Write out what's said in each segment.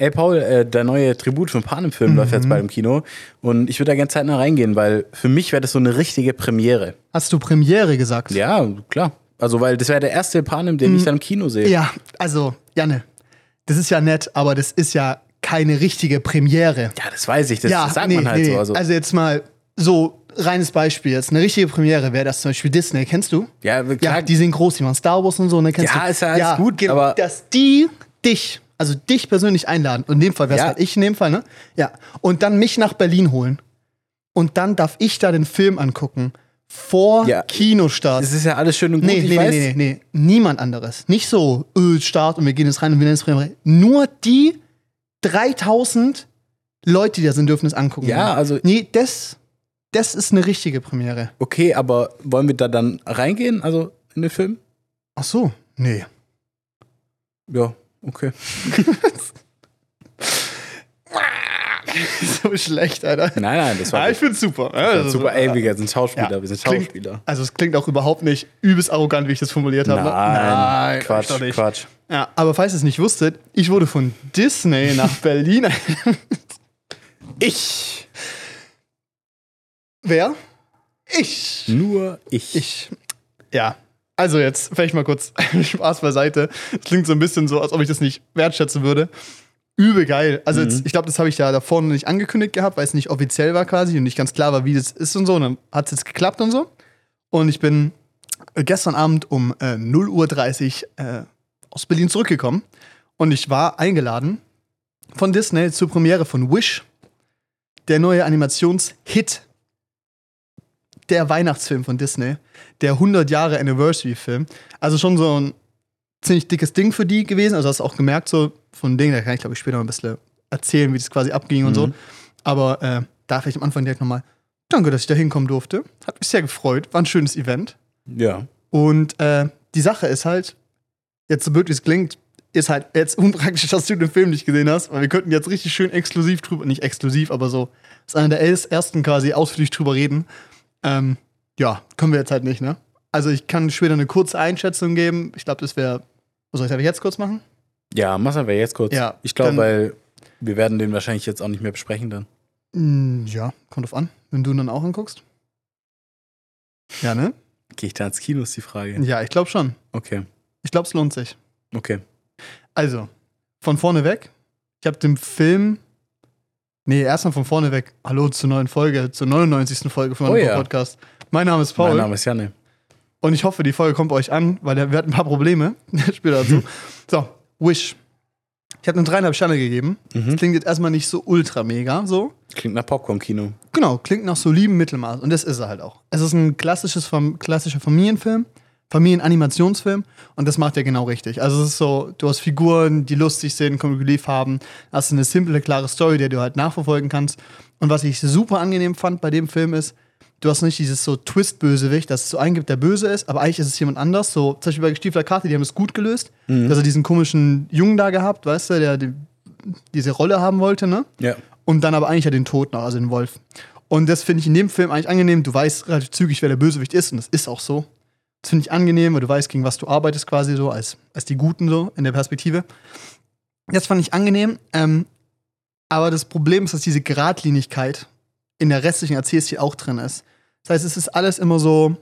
Ey, Paul, äh, der neue Tribut von Panem-Film läuft Mhm. jetzt bald im Kino. Und ich würde da gerne zeitnah reingehen, weil für mich wäre das so eine richtige Premiere. Hast du Premiere gesagt? Ja, klar. Also, weil das wäre der erste Panem, den ich dann im Kino sehe. Mhm. Ja, also, Janne, das ist ja nett, aber das ist ja keine richtige Premiere. Ja, das weiß ich. Das ja, sagt nee, man halt nee, so. Also, also jetzt mal so reines Beispiel. Jetzt eine richtige Premiere wäre das zum Beispiel Disney. Kennst du? ja, Ja, klar. die sind groß, die machen Star Wars und so. Ne, kennst Ja, du? ist ja alles gut, genau, aber- dass die dich, also dich persönlich einladen. Und in dem Fall wäre es Ja. halt ich in dem Fall, ne? Ja. Und dann mich nach Berlin holen. Und dann darf ich da den Film angucken. Vor Ja. Kinostart. das ist ja alles schön und gut. Nee, nee, weiß. nee, nee, nee, niemand anderes. Nicht so, öh, Start und wir gehen jetzt rein und wir nennen es Premiere. Nur die 3000 Leute, die da sind, dürfen es angucken. Ja, also- Nee, das, das ist eine richtige Premiere. Okay, aber wollen wir da dann reingehen? Also in den Film? Ach so. Nee. Ja, okay. so schlecht, Alter. Nein, nein, das war Ja, ich gut. find's super. Ja, Ja, also super. Ey, wir sind Schauspieler, ja, wir sind klingt- Schauspieler. Also es klingt auch überhaupt nicht übelst arrogant, wie ich das formuliert habe. ne? Nein, Quatsch. Quatsch. Ja, aber falls ihr es nicht wusstet, ich wurde von Disney nach Berlin. Ich. Wer? Ich. Nur ich. Ich. Ja. Also jetzt vielleicht mal kurz Spaß beiseite. Es klingt so ein bisschen so, als ob ich das nicht wertschätzen würde. Übel geil. Also jetzt, ich glaube, das habe ich ja davor noch nicht angekündigt gehabt, weil es nicht offiziell war quasi und nicht ganz klar war, wie das ist und so. Und dann hat es jetzt geklappt und so. Und ich bin gestern Abend um äh, 0.30 Uhr äh, aus Berlin zurückgekommen. Und ich war eingeladen von Disney zur Premiere von Wish, der neue Animationshit der Weihnachtsfilm von Disney, der 100 Jahre Anniversary-Film. Also schon so ein ziemlich dickes Ding für die gewesen. Also hast du auch gemerkt, so von Ding, da kann ich glaube ich später noch ein bisschen erzählen, wie das quasi abging und so. Aber äh, da vielleicht am Anfang direkt nochmal, danke, dass ich da hinkommen durfte. Hat mich sehr gefreut, war ein schönes Event. Ja. Und äh, die Sache ist halt, jetzt so blöd wie es klingt, ist halt jetzt unpraktisch, dass du den Film nicht gesehen hast, weil wir könnten jetzt richtig schön exklusiv drüber, nicht exklusiv, aber so, ist einer der ersten quasi ausführlich drüber reden. Ähm, ja, können wir jetzt halt nicht, ne? Also ich kann später eine kurze Einschätzung geben. Ich glaube, das wäre. Soll ich das jetzt kurz machen? Ja, machen wir jetzt kurz. Ja, ich glaube, weil wir werden den wahrscheinlich jetzt auch nicht mehr besprechen dann. Mm, ja, kommt drauf an. Wenn du ihn dann auch anguckst. Ja, ne? Gehe ich da ins Kino, ist die Frage. Ja, ich glaube schon. Okay. Ich glaube, es lohnt sich. Okay. Also, von vorne weg. Ich habe den Film. Nee, erstmal von vorne weg. Hallo zur neuen Folge, zur 99. Folge von Oh meinem ja. Podcast. Mein Name ist Paul Mein Name ist Janne. und ich hoffe, die Folge kommt bei euch an, weil wir hatten ein paar Probleme. Später dazu. so, Wish. Ich habe eine dreieinhalb Sterne gegeben. Mhm. Das klingt jetzt erstmal nicht so ultra mega, so. Klingt nach Popcorn-Kino. Genau, klingt nach solidem Mittelmaß. Und das ist er halt auch. Es ist ein klassisches, klassischer Familienfilm, Familienanimationsfilm. Und das macht er genau richtig. Also es ist so, du hast Figuren, die lustig sind, Comic Relief haben. Hast eine simple, klare Story, die du halt nachverfolgen kannst. Und was ich super angenehm fand bei dem Film ist, du hast nicht dieses so Twist-Bösewicht, dass es so eingibt, der böse ist, aber eigentlich ist es jemand anders. So, zum Beispiel bei Gestiefler Karte, die haben es gut gelöst. Dass er diesen komischen Jungen da gehabt, weißt du, der die, diese Rolle haben wollte, ne? Ja. und dann aber eigentlich ja den Tod noch, also den Wolf. Und das finde ich in dem Film eigentlich angenehm. Du weißt relativ zügig, wer der Bösewicht ist, und das ist auch so. Das finde ich angenehm, weil du weißt, gegen was du arbeitest, quasi so, als, als die Guten so in der Perspektive. Das fand ich angenehm. Ähm, aber das Problem ist, dass diese Geradlinigkeit in der restlichen Erzählstil auch drin ist. Das heißt, es ist alles immer so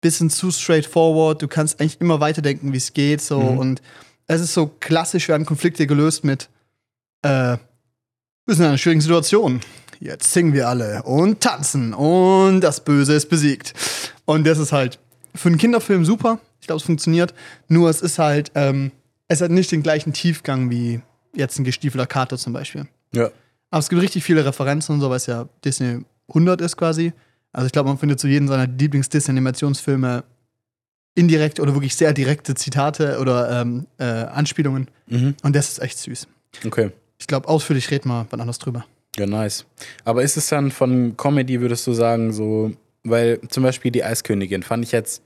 bisschen zu straightforward. Du kannst eigentlich immer weiterdenken, wie es geht. So. Mhm. Und es ist so klassisch, werden Konflikte gelöst mit äh, wir sind in einer schwierigen Situation. Jetzt singen wir alle und tanzen und das Böse ist besiegt. Und das ist halt für einen Kinderfilm super. Ich glaube, es funktioniert. Nur es ist halt, ähm, es hat nicht den gleichen Tiefgang wie jetzt ein gestiefelter Kater zum Beispiel. Ja. Aber es gibt richtig viele Referenzen und so, weil es ja Disney 100 ist quasi. Also ich glaube, man findet zu jedem seiner Lieblings-Disney-Animationsfilme indirekt oder wirklich sehr direkte Zitate oder ähm, äh, Anspielungen. Mhm. Und das ist echt süß. Okay. Ich glaube, ausführlich reden wir wann anders drüber. Ja, nice. Aber ist es dann von Comedy, würdest du sagen, so, weil zum Beispiel die Eiskönigin fand ich jetzt,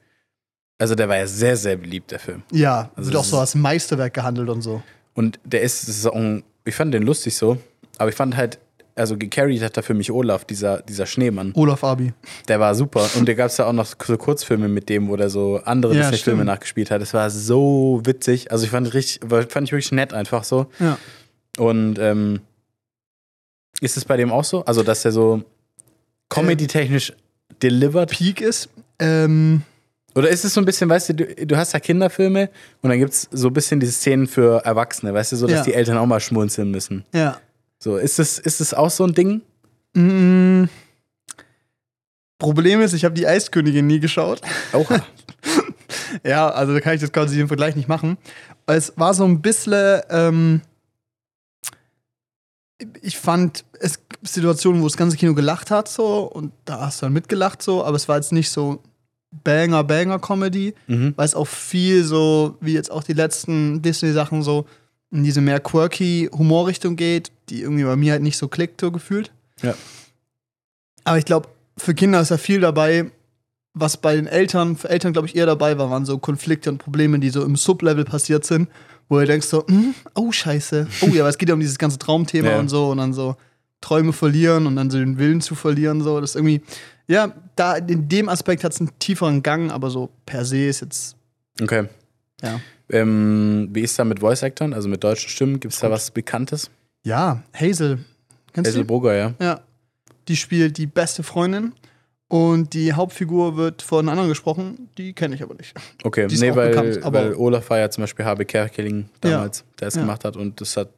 also der war ja sehr, sehr beliebt, der Film. Ja, Also wird auch so als Meisterwerk gehandelt und so. Und der ist, ist auch ich fand den lustig so, aber ich fand halt, also gecarried hat da für mich Olaf, dieser, dieser Schneemann. Olaf Abi. Der war super. Und da gab es ja auch noch so Kurzfilme mit dem, wo der so andere Ja, Disney-Filme nachgespielt hat. Das war so witzig. Also ich fand richtig, fand ich wirklich nett einfach so. Ja. Und ähm, ist es bei dem auch so? Also, dass er so comedy-technisch delivered? Peak ist. Ähm, Oder ist es so ein bisschen, weißt du, du, du hast ja Kinderfilme und dann gibt es so ein bisschen diese Szenen für Erwachsene, weißt du, so dass Ja. die Eltern auch mal schmunzeln müssen. ja. So, ist es, ist es auch so ein Ding? Mm, Problem ist, ich habe die Eiskönigin nie geschaut. Auch. Ja, also da kann ich das quasi den Vergleich nicht machen. Es war so ein bisschen, ähm, ich fand es gibt Situationen, wo das ganze Kino gelacht hat, so, und da hast du dann mitgelacht, so, aber es war jetzt nicht so Banger, Banger-Comedy, mhm. weil es auch viel so, wie jetzt auch die letzten Disney-Sachen so, in diese mehr quirky Humorrichtung geht, die irgendwie bei mir halt nicht so klickt, so gefühlt. Ja. Aber ich glaube, für Kinder ist da viel dabei, was bei den Eltern, für Eltern glaube ich eher dabei war, waren so Konflikte und Probleme, die so im Sublevel passiert sind, wo du denkst so, hm, oh scheiße, oh ja, aber es geht ja um dieses ganze Traumthema Ja. und so und dann so Träume verlieren und dann so den Willen zu verlieren, so, das ist irgendwie, ja, da in dem Aspekt hat es einen tieferen Gang, aber so per se ist jetzt, Okay. ja. Ähm, wie ist da mit Voice-Actern, also mit deutschen Stimmen? Gibt es da was Bekanntes? Ja, Hazel. Kennst Hazel? Brugger, ja. Ja. Die spielt die beste Freundin und die Hauptfigur wird von anderen gesprochen, die kenne ich aber nicht. Okay, Die nee, weil, bekannt, weil Olaf war ja zum Beispiel Habe Kerkeling damals, der es Ja. gemacht hat und das hat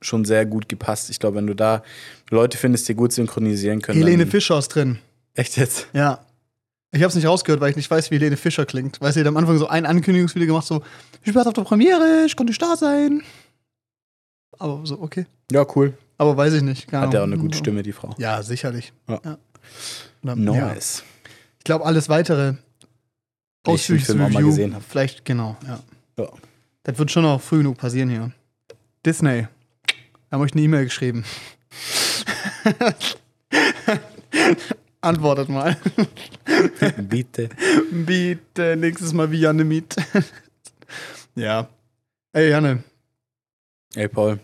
schon sehr gut gepasst. Ich glaube, wenn du da Leute findest, die gut synchronisieren können. Helene dann, Fischer ist drin. Echt jetzt? Ja. Ich habe es nicht rausgehört, weil ich nicht weiß, wie Helene Fischer klingt. Weil sie hat am Anfang so ein Ankündigungsvideo gemacht, so, ich bin auf der Premiere, ich konnte nicht da sein. Aber so, okay. Ja, cool. Aber weiß ich nicht. Keine Hat ja auch eine gute Stimme, die Frau. Ja, sicherlich. Ja. Ja. Nice. Ich glaube, alles weitere Wenn ich den ausführliches Film auch mal Review. gesehen hab. Vielleicht, genau, ja. Ja. Das wird schon noch früh genug passieren hier. Disney. Haben euch eine E-Mail geschrieben. Antwortet mal. Bitte. Bitte, nächstes Mal wie Janne Miet. ja. Ey, Janne, Ey, Paul.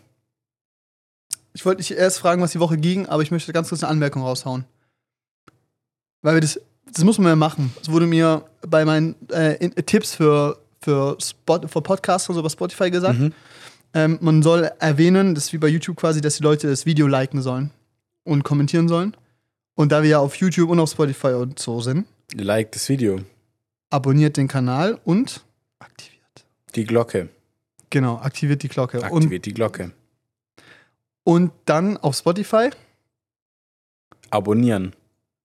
ich wollte dich erst fragen, was die Woche ging, aber ich möchte ganz kurz eine Anmerkung raushauen. Weil wir das, das muss man ja machen. Es wurde mir bei meinen äh, in, Tipps für, für, Spot, für Podcasts und so bei Spotify gesagt, Mhm. Ähm, man soll erwähnen, das ist wie bei YouTube quasi, dass die Leute das Video liken sollen und kommentieren sollen. Und da wir ja auf YouTube und auf Spotify und so sind, Like das Video. abonniert den Kanal und aktiviert. Die Glocke. Genau, aktiviert die Glocke. Und, Aktiviert die Glocke. und dann auf Spotify Abonnieren.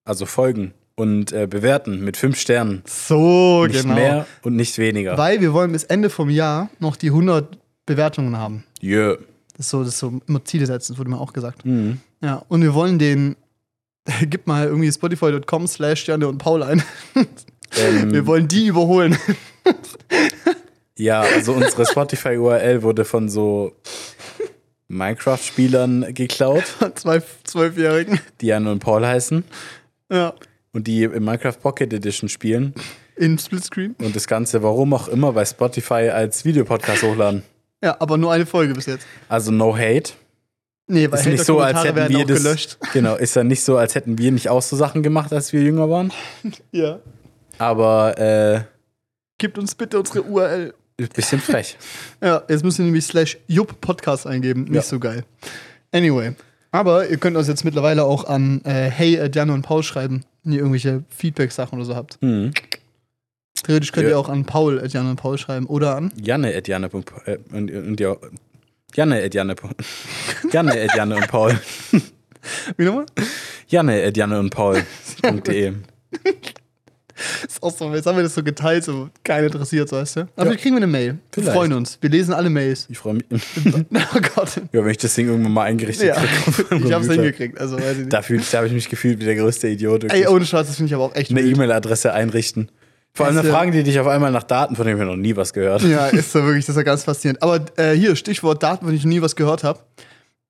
Also folgen. Und äh, bewerten mit fünf Sternen. So, nicht genau. mehr und nicht weniger. Weil wir wollen bis Ende vom Jahr noch die 100 Bewertungen haben. Jö. Das ist so, das ist so immer Ziele setzen, das wurde mir auch gesagt. Mhm. Ja, und wir wollen den, gib mal irgendwie spotify.com slash Janne und Paul ein. Ähm, Wir wollen die überholen. Ja, also unsere Spotify-URL wurde von so Minecraft-Spielern geklaut, Zwei Zwölfjährigen. die Jan und Paul heißen Ja, und die im Minecraft Pocket Edition spielen in Splitscreen. und das Ganze, warum auch immer, bei Spotify als Videopodcast hochladen. Ja, aber nur eine Folge bis jetzt. Also no hate. Nee, weil Ist nicht so, als hätten werden wir auch das. gelöscht. Genau, ist ja nicht so, als hätten wir nicht auch so Sachen gemacht, als wir jünger waren. Ja. Aber äh, Gebt uns bitte unsere URL. bisschen frech. Ja, jetzt müsst ihr nämlich slash Jupp Podcast eingeben. Nicht Ja. so geil. Anyway. Aber ihr könnt uns jetzt mittlerweile auch an äh, hey at Janne und Paul schreiben, wenn ihr irgendwelche Feedback-Sachen oder so habt. Mhm. Theoretisch könnt Ja. ihr auch an Paul at Janne und Paul schreiben oder an. Janne at Janne. Äh, und, und ja. Janne at Janne. Janne und Paul. Wie nochmal? Janne at Janne und Paul.de. Ist auch so, jetzt haben wir das so geteilt, so keiner interessiert, weißt du. Aber Ja. wir kriegen eine Mail. Wir Vielleicht. freuen uns. Wir lesen alle Mails. Ich freue mich. oh Gott. Ja, wenn ich das Ding irgendwann mal eingerichtet Ja, kriege. ich hab's Computer. hingekriegt. Also weiß ich nicht. Da, fühl- da habe ich mich gefühlt wie der größte Idiot. Ey, wirklich. ohne Scheiß, das finde ich aber auch echt Eine. E-Mail-Adresse einrichten. Vor allem dann du- fragen die dich auf einmal nach Daten, von denen ich noch nie was gehört. Ja, ist so wirklich, das ist ja ganz faszinierend. Aber äh, hier, Stichwort Daten, von denen ich noch nie was gehört habe.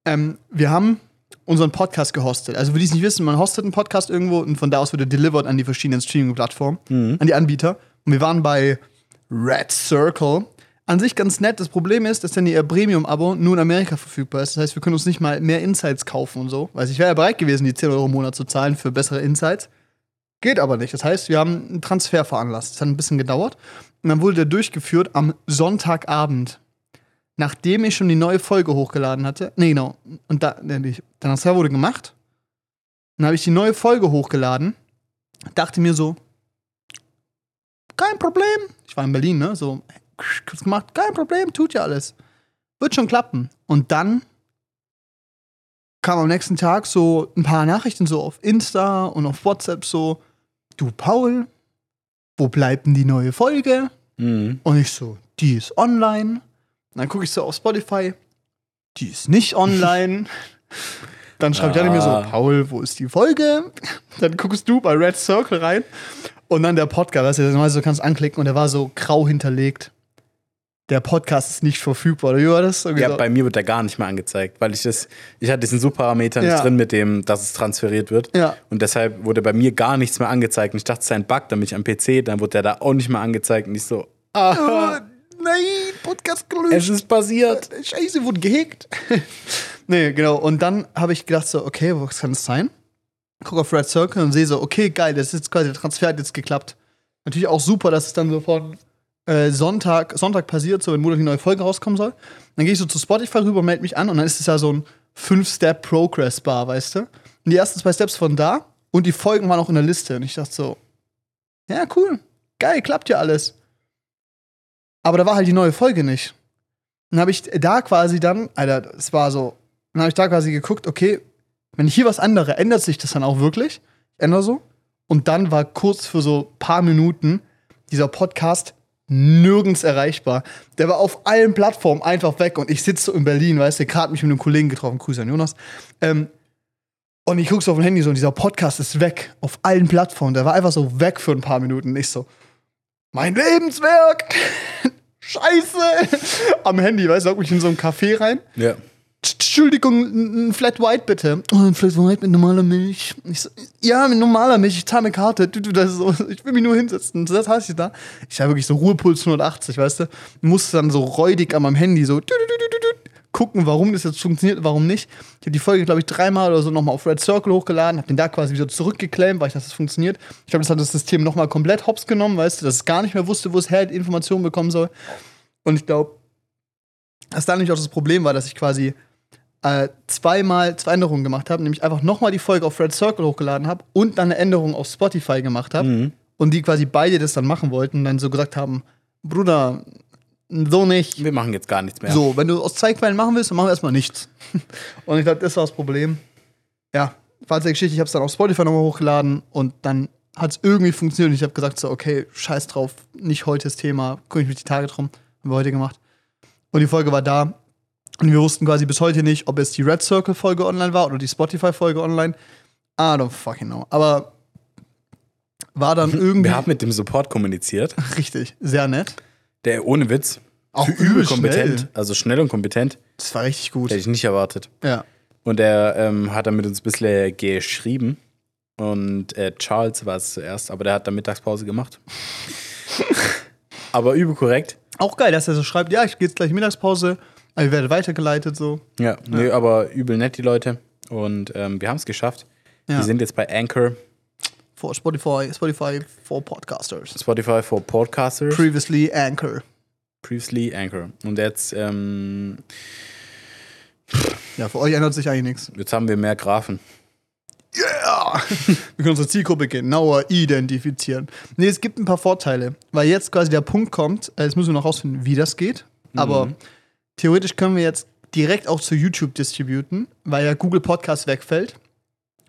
Ähm, wir haben unseren Podcast gehostet. Also, für die es nicht wissen, man hostet einen Podcast irgendwo und von da aus wird er delivered an die verschiedenen Streaming-Plattformen, an die Anbieter. Und wir waren bei Red Circle. An sich ganz nett. Das Problem ist, dass dann ihr Premium-Abo nur in Amerika verfügbar ist. Das heißt, wir können uns nicht mal mehr Insights kaufen und so. Weil ich wäre ja bereit gewesen, die 10 Euro im Monat zu zahlen für bessere Insights. Geht aber nicht. Das heißt, wir haben einen Transfer veranlasst. Das hat ein bisschen gedauert. Und dann wurde der durchgeführt am Sonntagabend. nachdem ich schon die neue Folge hochgeladen hatte. Nee, genau. Und da, der Transfer wurde gemacht. Dann habe ich die neue Folge hochgeladen. Dachte mir so, kein Problem. Ich war in Berlin, ne? So, kurz gemacht, kein Problem, tut ja alles. Wird schon klappen. Und dann kam am nächsten Tag so ein paar Nachrichten so auf Insta und auf WhatsApp so, du Paul, wo bleibt denn die neue Folge? Mhm. Und ich so, die ist online. Und dann gucke ich so auf Spotify, die ist nicht online. Dann schreibt Ah. Janne mir so, Paul, wo ist die Folge? Dann guckst du bei Red Circle rein und dann der Podcast, weißt du, normalerweise du kannst anklicken und der war so grau hinterlegt. Der Podcast ist nicht verfügbar, oder wie war das? Irgendwie Ja, so. bei mir wird der gar nicht mehr angezeigt, weil ich das, ich hatte diesen Subparameter nicht Ja. drin, mit dem, dass es transferiert wird. Ja. Und deshalb wurde bei mir gar nichts mehr angezeigt. Und ich dachte, es sei ein Bug, dann bin ich am PC, dann wurde der da auch nicht mehr angezeigt. Und ich so, ah, Oh, nein, Podcast gelöscht. es ist passiert. Scheiße, wurde gehackt. nee, genau. Und dann habe ich gedacht so, okay, was kann das sein? Guck auf Red Circle und sehe so, okay, geil, das ist jetzt quasi, der Transfer hat jetzt geklappt. Natürlich auch super, dass es dann so von äh, Sonntag, Sonntag passiert, so wenn Montag die neue Folge rauskommen soll. Dann gehe ich so zu Spotify rüber, melde mich an und dann ist es ja so ein 5-Step-Progress-Bar, weißt du? Und die ersten zwei Steps von da und die Folgen waren auch in der Liste. Und ich dachte so, ja, cool, geil, klappt ja alles. Aber da war halt die neue Folge nicht. Dann habe ich da quasi dann, Alter, es war so, dann habe ich da quasi geguckt, okay, wenn ich hier was andere, ändert sich das dann auch wirklich? Ich ändere so. Und dann war kurz für so paar Minuten dieser Podcast nirgends erreichbar. Der war auf allen Plattformen einfach weg und ich sitze so in Berlin, weißt du, gerade mich mit einem Kollegen getroffen, Grüße an Jonas. Ähm, und ich gucke so auf dem Handy so und dieser Podcast ist weg auf allen Plattformen. Der war einfach so weg für ein paar Minuten. Ich so, mein Lebenswerk! Scheiße! Am Handy, weißt du, hock mich in so ein Café rein. Ja. Entschuldigung, ein Flat White bitte. Oh, ein Flat White mit normaler Milch. So, ja, mit normaler Milch, ich zahle eine Karte. Du, du, das so, ich will mich nur hinsetzen. Das heißt ich da. Ich habe wirklich so Ruhepuls 180, weißt du? Musste dann so räudig an meinem Handy so gucken, warum das jetzt funktioniert, warum nicht. Ich habe die Folge, glaube ich, dreimal oder so nochmal auf Red Circle hochgeladen, habe den da quasi wieder zurückgeclaimt, weil ich dachte, das funktioniert. Ich glaube, das hat das System nochmal komplett hops genommen, weißt du, dass es gar nicht mehr wusste, wo es her die Informationen bekommen soll. Und ich glaube, dass da nämlich auch das Problem war, dass ich quasi äh, zweimal zwei Änderungen gemacht habe, nämlich einfach nochmal die Folge auf Red Circle hochgeladen habe und dann eine Änderung auf Spotify gemacht habe Mhm. und die quasi beide das dann machen wollten und dann so gesagt haben, Bruder, so nicht. Wir machen jetzt gar nichts mehr. So, wenn du aus zwei Quellen machen willst, dann machen wir erstmal nichts. und ich glaube, das war das Problem. Ja, Fazit der Geschichte, ich habe es dann auf Spotify nochmal hochgeladen und dann hat es irgendwie funktioniert und ich habe gesagt so, okay, scheiß drauf, nicht heute das Thema, gucke ich mich die Tage drum, haben wir heute gemacht. Und die Folge war da und wir wussten quasi bis heute nicht, ob es die Red Circle Folge online war oder die Spotify Folge online. I don't fucking know. Aber war dann irgendwie Wir haben mit dem Support kommuniziert, richtig, sehr nett. der ohne Witz, Auch übel übel kompetent, schnell. also schnell und kompetent, Das war richtig gut. hätte ich nicht erwartet. Ja. Und er ähm, hat dann mit uns ein bisschen geschrieben. Und äh, Charles war es zuerst, aber der hat dann Mittagspause gemacht. aber übel korrekt. Auch geil, dass er so schreibt, ja, ich gehe jetzt gleich Mittagspause, aber ich werde weitergeleitet so. Ja, nö, aber übel nett, die Leute. Und ähm, wir haben es geschafft. Ja. Wir sind jetzt bei Anchor, For Spotify, Spotify for Podcasters. Spotify for Podcasters, Previously Anchor. previously Anchor. Und jetzt, ähm, Ja, für euch ändert sich eigentlich nichts. jetzt haben wir mehr Graphen. Yeah! wir können unsere Zielgruppe genauer identifizieren. Nee, es gibt ein paar Vorteile, weil jetzt quasi der Punkt kommt, äh, jetzt müssen wir noch rausfinden, wie das geht. Aber theoretisch können wir jetzt direkt auch zu YouTube distributen, weil ja Google Podcast wegfällt.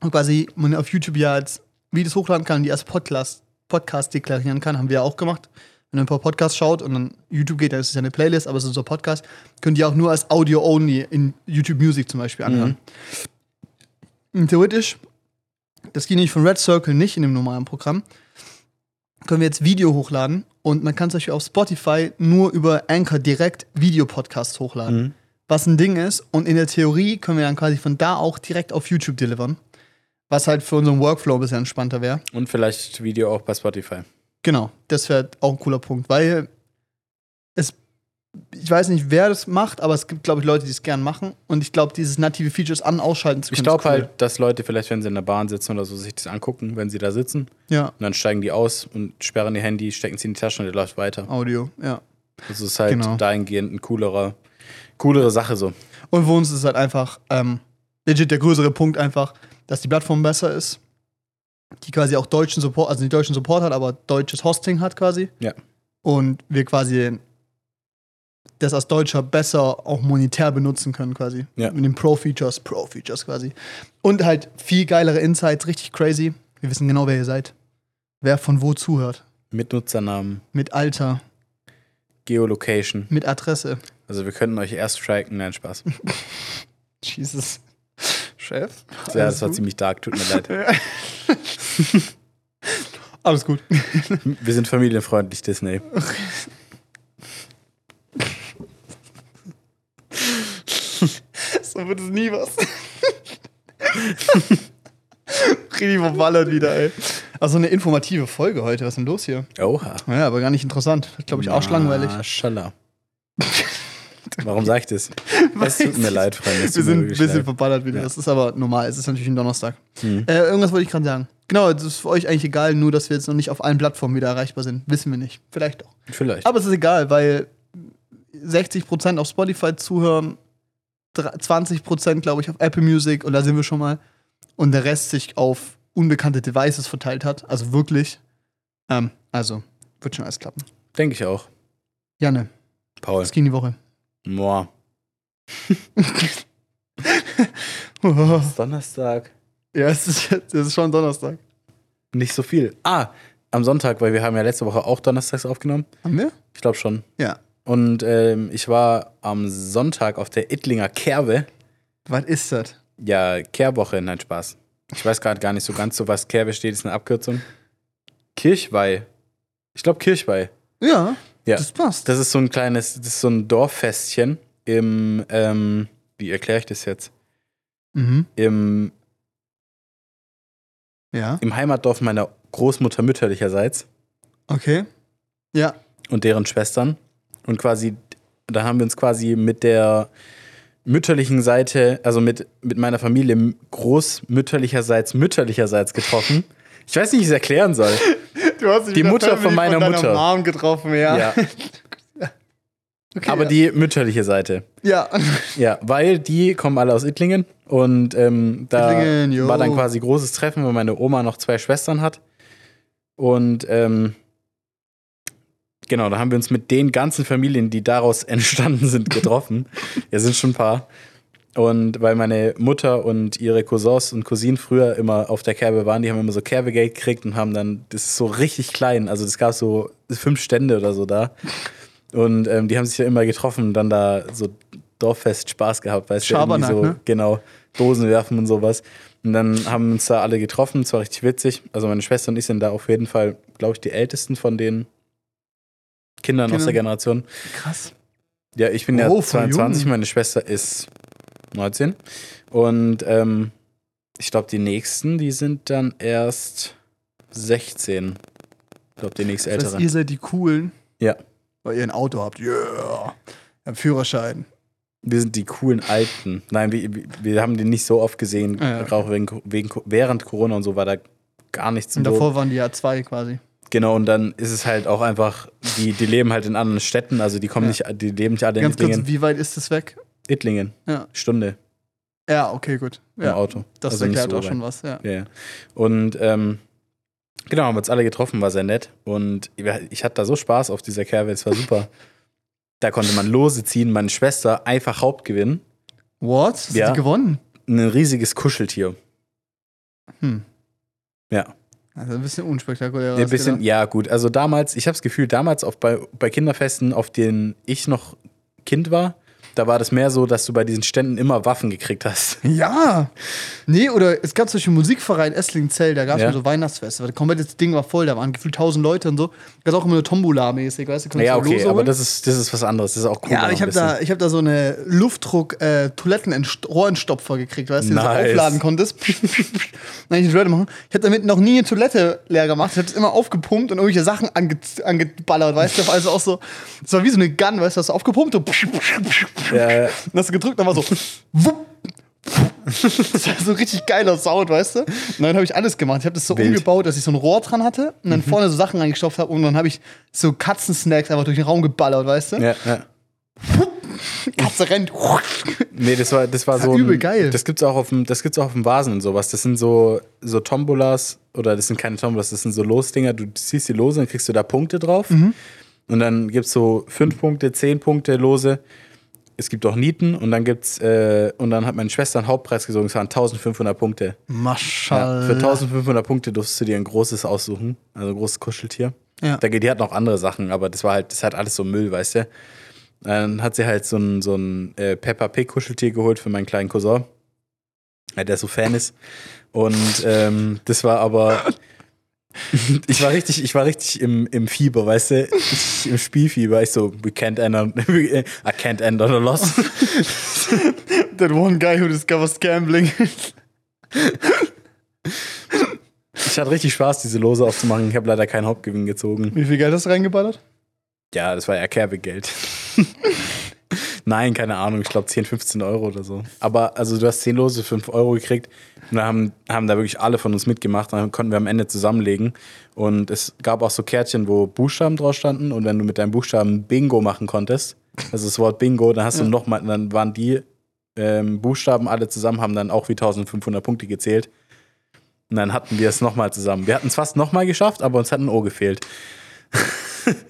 Und quasi man auf YouTube ja als Videos hochladen kann, die als Podcast, Podcast deklarieren kann, haben wir ja auch gemacht. Wenn man ein paar Podcasts schaut und dann YouTube geht, dann ist es ja eine Playlist, aber es ist unser Podcast, könnt ihr auch nur als Audio-only in YouTube Music zum Beispiel anhören. Und theoretisch, das ging nicht von Red Circle nicht in dem normalen Programm, können wir jetzt Video hochladen und man kann zum Beispiel auf Spotify nur über Anchor direkt Videopodcasts hochladen. Was ein Ding ist. Und in der Theorie können wir dann quasi von da auch direkt auf YouTube delivern. Was halt für unseren Workflow ein bisschen entspannter wäre. Und vielleicht Video auch bei Spotify. Genau, das wäre auch ein cooler Punkt, weil es, ich weiß nicht, wer das macht, aber es gibt, glaube ich, Leute, die es gern machen. Und ich glaube, dieses native Features an- ausschalten zu Ich können. glaube ist cool. halt, dass Leute vielleicht, wenn sie in der Bahn sitzen oder so, sich das angucken, wenn sie da sitzen. Ja, Und dann steigen die aus und sperren ihr Handy, stecken sie in die Tasche und der läuft weiter. Audio, ja. Das ist halt Genau. dahingehend ein coolerer coolere Sache so. Und für uns ist es halt einfach, ähm, legit der größere Punkt einfach, dass die Plattform besser ist. Die quasi auch deutschen Support, also nicht deutschen Support hat, aber deutsches Hosting hat quasi. Ja. Und wir quasi das als Deutscher besser auch monetär benutzen können quasi. Ja. Mit den Pro-Features, Pro-Features quasi. Und halt viel geilere Insights, richtig crazy. Wir wissen genau, wer ihr seid. Wer von wo zuhört. Mit Nutzernamen, Mit Alter, Geolocation. mit Adresse. Also wir könnten euch erst striken. Nein, Spaß. Jesus. Chef? Ja, das war gut? ziemlich dark, tut mir leid. Alles gut. Wir sind familienfreundlich, Disney. So wird es nie was. Richtig verballert wieder, ey. Also eine informative Folge heute. Was ist denn los hier? Oha. Ja, aber gar nicht interessant. Glaube ich, arschlangweilig. Maschallah. Warum sag ich das? Es tut mir leid, Freunde. es Wir sind ein bisschen leid. verballert wieder. Ja. Das ist aber normal. Es ist natürlich ein Donnerstag. Hm. Äh, irgendwas wollte ich gerade sagen. Genau, das ist für euch eigentlich egal, nur dass wir jetzt noch nicht auf allen Plattformen wieder erreichbar sind. Wissen wir nicht. Vielleicht auch. Vielleicht. Aber es ist egal, weil 60% auf Spotify zuhören, dr- 20% glaube ich auf Apple Music und da sind wir schon mal. Und der Rest sich auf unbekannte Devices verteilt hat. Also wirklich. Ähm, also, wird schon alles klappen. Denke ich auch. Janne, Paul. was ging die Woche? Moa. ja, Donnerstag. es ist, es ist schon Donnerstag. Nicht so viel. Ah, am Sonntag, weil wir haben ja letzte Woche auch donnerstags aufgenommen. Haben wir? Ich glaube schon. Ja. Und ähm, ich war am Sonntag auf der Ittlinger Kerwe. Was ist das? Ja, Kehrwoche, nein, Spaß. Ich weiß gerade gar nicht so ganz so, was Kerwe steht, ist eine Abkürzung. Kirchweih. Ich glaube Kirchweih. Ja, Ja. das passt. Das ist so ein kleines, das ist so ein Dorffestchen im, ähm, wie erkläre ich das jetzt? mhm. Im, Ja, im Heimatdorf meiner Großmutter mütterlicherseits okay. Ja, und deren Schwestern. Und quasi, da haben wir uns quasi mit der mütterlichen Seite, also mit, mit meiner Familie großmütterlicherseits, mütterlicherseits getroffen. Ich weiß nicht, wie ich es erklären soll. du hast dich Die Mutter von Family meiner deiner Mutter. Mom getroffen, ja. Ja. Okay, Aber ja. die mütterliche Seite. Ja. Ja, weil die kommen alle aus Ittlingen und ähm, da Ittlingen, war dann quasi großes Treffen, weil meine Oma noch zwei Schwestern hat. Und ähm, genau, da haben wir uns mit den ganzen Familien, die daraus entstanden sind, getroffen. ja, sind schon ein paar. Und weil meine Mutter und ihre Cousins und Cousinen früher immer auf der Kerbe waren, die haben immer so Kerbegeld gekriegt und haben dann, das ist so richtig klein, also es gab so fünf Stände oder so da. Und ähm, die haben sich ja immer getroffen und dann da so Dorffest Spaß gehabt, weißt du, irgendwie so, ne? genau, Dosen werfen und sowas. Und dann haben uns da alle getroffen, es war richtig witzig. Also meine Schwester und ich sind da auf jeden Fall, glaube ich, die ältesten von den Kindern aus Kindern. der Generation. Krass. Ja, ich bin ja Oh, voll 22, jung. meine Schwester ist 19. Und ähm, ich glaube, die nächsten, die sind dann erst 16. Ich glaube, die nächste Das heißt, ihr seid die Coolen, Ja, weil ihr ein Auto habt. Yeah. Ihr habt Führerschein. wir sind die coolen Alten. Nein, wir, wir- haben die nicht so oft gesehen, Ja, ja. auch wegen, wegen, während Corona und so war da gar nichts. Und so. davor waren die ja zwei quasi. Genau, und dann ist es halt auch einfach, die, die leben halt in anderen Städten, also die kommen Ja. nicht, die leben nicht alle in Ganz kurz, wie weit ist das weg? Ittlingen, Ja. Stunde Ja, okay, gut. im Ja, Auto. das Also erklärt so auch weit. schon was, ja. Ja. Und ähm, genau, haben wir uns alle getroffen, war sehr nett. Und ich hatte da so Spaß auf dieser Kerbe, es war super. Da konnte man Lose ziehen, meine Schwester einfach Hauptgewinn. What? Hast Ja. du gewonnen? Ein riesiges Kuscheltier. Hm. Ja. Also ein bisschen unspektakulär. Ein bisschen, ja, gut. Also damals, ich habe das Gefühl, damals auf, bei, bei Kinderfesten, auf denen ich noch Kind war, da war das mehr so, dass du bei diesen Ständen immer Waffen gekriegt hast. Ja. Nee, oder es gab zum Beispiel einen Musikverein Esslingzell, da gab es Ja. so Weihnachtsfeste. Das komplette Ding war voll, da waren gefühlt tausend Leute und so. Da ist auch immer eine Tombola-mäßig, weißt du? Ja, okay, aber das ist, das ist was anderes. Das ist auch cool. Ja, aber ich habe da, ich hab da so eine Luftdruck-Toiletten-Rohrentstopfer gekriegt, weißt du, den du so Nice. aufladen konntest. Dann ich Toilette machen. Ich habe damit noch nie eine Toilette leer gemacht. Ich habe es immer aufgepumpt und irgendwelche Sachen ange angeballert, weißt du? Also auch so, es war wie so eine Gun, weißt du, hast du aufgepumpt und Ja, dann hast du gedrückt, dann war so. wupp. Das war so ein richtig geiler Sound, weißt du? Und dann habe ich alles gemacht. Ich habe das so Wild. umgebaut, dass ich so ein Rohr dran hatte und dann vorne so Sachen reingestopft habe und dann habe ich so Katzensnacks einfach durch den Raum geballert, weißt du? ja, ja. Katze rennt. Nee, das war, das war Ja, so. Ein, übel geil. Das gibt's auch auf dem, das gibt's auch auf dem Vasen und sowas. Das sind so, so Tombolas, oder das sind keine Tombolas, das sind so Losdinger. Du ziehst die Lose, dann kriegst du da Punkte drauf. Mhm. Und dann gibt's so fünf Punkte, zehn Punkte Lose. Es gibt auch Nieten und dann gibt's, äh, und dann hat meine Schwester einen Hauptpreis gesogen, es waren 1500 Punkte. Ja, Maschallah. für 1500 Punkte durfst du dir ein großes aussuchen, also ein großes Kuscheltier. Ja. Da, die hat noch andere Sachen, aber das war halt, das ist halt alles so Müll, weißt du. Dann hat sie halt so ein, so ein äh, Peppa Pig Kuscheltier geholt für meinen kleinen Cousin, äh, der so Fan ist. Und ähm, das war aber, ich war richtig, ich war richtig im, im Fieber, weißt du, ich, im Spielfieber. Ich so, we can't end on, I can't end on a loss. That one guy who discovers gambling. Ich hatte richtig Spaß, diese Lose aufzumachen. Ich habe leider keinen Hauptgewinn gezogen. Wie viel Geld hast du reingeballert? Ja, das war ja Kerbegeld. Nein, keine Ahnung, ich glaube 10, 15 Euro oder so. Aber also du hast 10 Lose, 5 Euro gekriegt und da haben, haben da wirklich alle von uns mitgemacht. Dann konnten wir am Ende zusammenlegen. Und es gab auch so Kärtchen, wo Buchstaben drauf standen und wenn du mit deinem Buchstaben Bingo machen konntest, also das Wort Bingo, dann hast du noch mal, dann waren die ähm, Buchstaben alle zusammen, haben dann auch wie 1500 Punkte gezählt. Und dann hatten wir es nochmal zusammen. Wir hatten es fast nochmal geschafft, aber uns hat ein O gefehlt.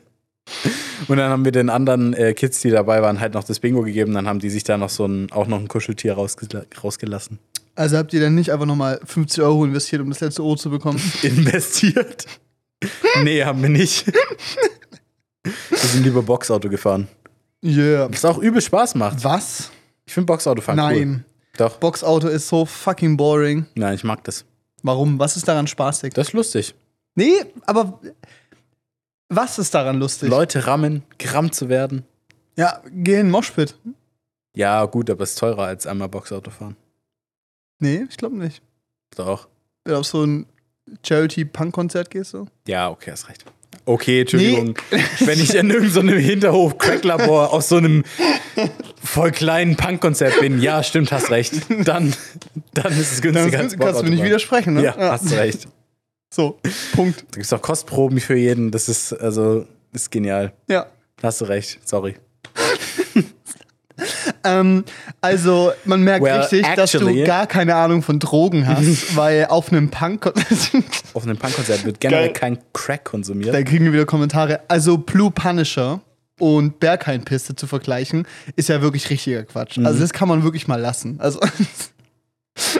Und dann haben wir den anderen äh, Kids, die dabei waren, halt noch das Bingo gegeben. Dann haben die sich da noch so ein, auch noch ein Kuscheltier rausgela rausgelassen. Also habt ihr dann nicht einfach nochmal 50 Euro investiert, um das letzte O zu bekommen? Investiert? nee, haben wir nicht. wir sind lieber Boxauto gefahren. Yeah. Was auch übel Spaß macht. Was? Ich finde Boxautofahren cool. Nein. Doch. Boxauto ist so fucking boring. Nein, ich mag das. Warum? Was ist daran spaßig? Das ist lustig. Nee, aber was ist daran lustig? Leute rammen, gerammt zu werden. Ja, geh in Moshpit. Ja, gut, aber es ist teurer als einmal Boxauto fahren. Nee, ich glaube nicht. Doch. Wenn du auf so ein Charity-Punk-Konzert gehst, so. Ja, okay, hast recht. Okay, Entschuldigung. Wenn ich in irgendeinem Hinterhof Cracklabor aus so einem voll kleinen Punkkonzert bin, ja, stimmt, hast recht. Dann, dann ist es Dann günstiger als kannst du mir nicht widersprechen, ne? Ja, hast recht. So, Punkt. Da gibt es auch Kostproben für jeden. Das ist, also, ist genial. Ja. Hast du recht. Sorry. Ähm, also, man merkt Well, richtig, dass du actually- gar keine Ahnung von Drogen hast, weil auf einem Punk-Konzert, Auf einem Punkkonzert wird generell Geil. kein Crack konsumiert. da kriegen wir wieder Kommentare. Also, Blue Punisher und Berghain-Piste zu vergleichen, ist ja wirklich richtiger Quatsch. Mhm. Also, das kann man wirklich mal lassen. Also,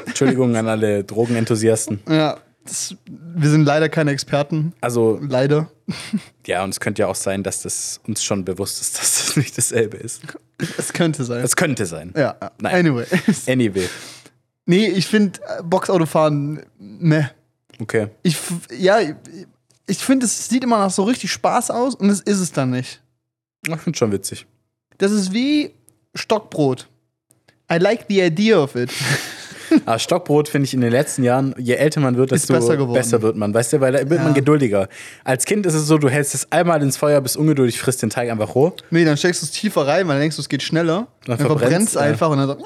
Entschuldigung an alle Drogenenthusiasten. ja, das, wir sind leider keine Experten. Also, Leider. ja, und es könnte ja auch sein, dass das uns schon bewusst ist, dass das nicht dasselbe ist. Es könnte sein. Es könnte sein. ja. Nein. anyway. Anyway. nee, ich finde Boxautofahren, meh. Okay. Ich, ja, ich finde, es sieht immer nach so richtig Spaß aus und es ist es dann nicht. Ich finde schon witzig. Das ist wie Stockbrot. I like the idea of it. Aber Stockbrot finde ich in den letzten Jahren, je älter man wird, desto besser besser wird man. Weißt du, weil da wird Ja. man geduldiger. Als Kind ist es so, du hältst es einmal ins Feuer, bist ungeduldig, frisst den Teig einfach roh. Nee, dann steckst du es tiefer rein, weil dann denkst du, es geht schneller. Dann Dann verbrennst, ja. einfach und dann so. Und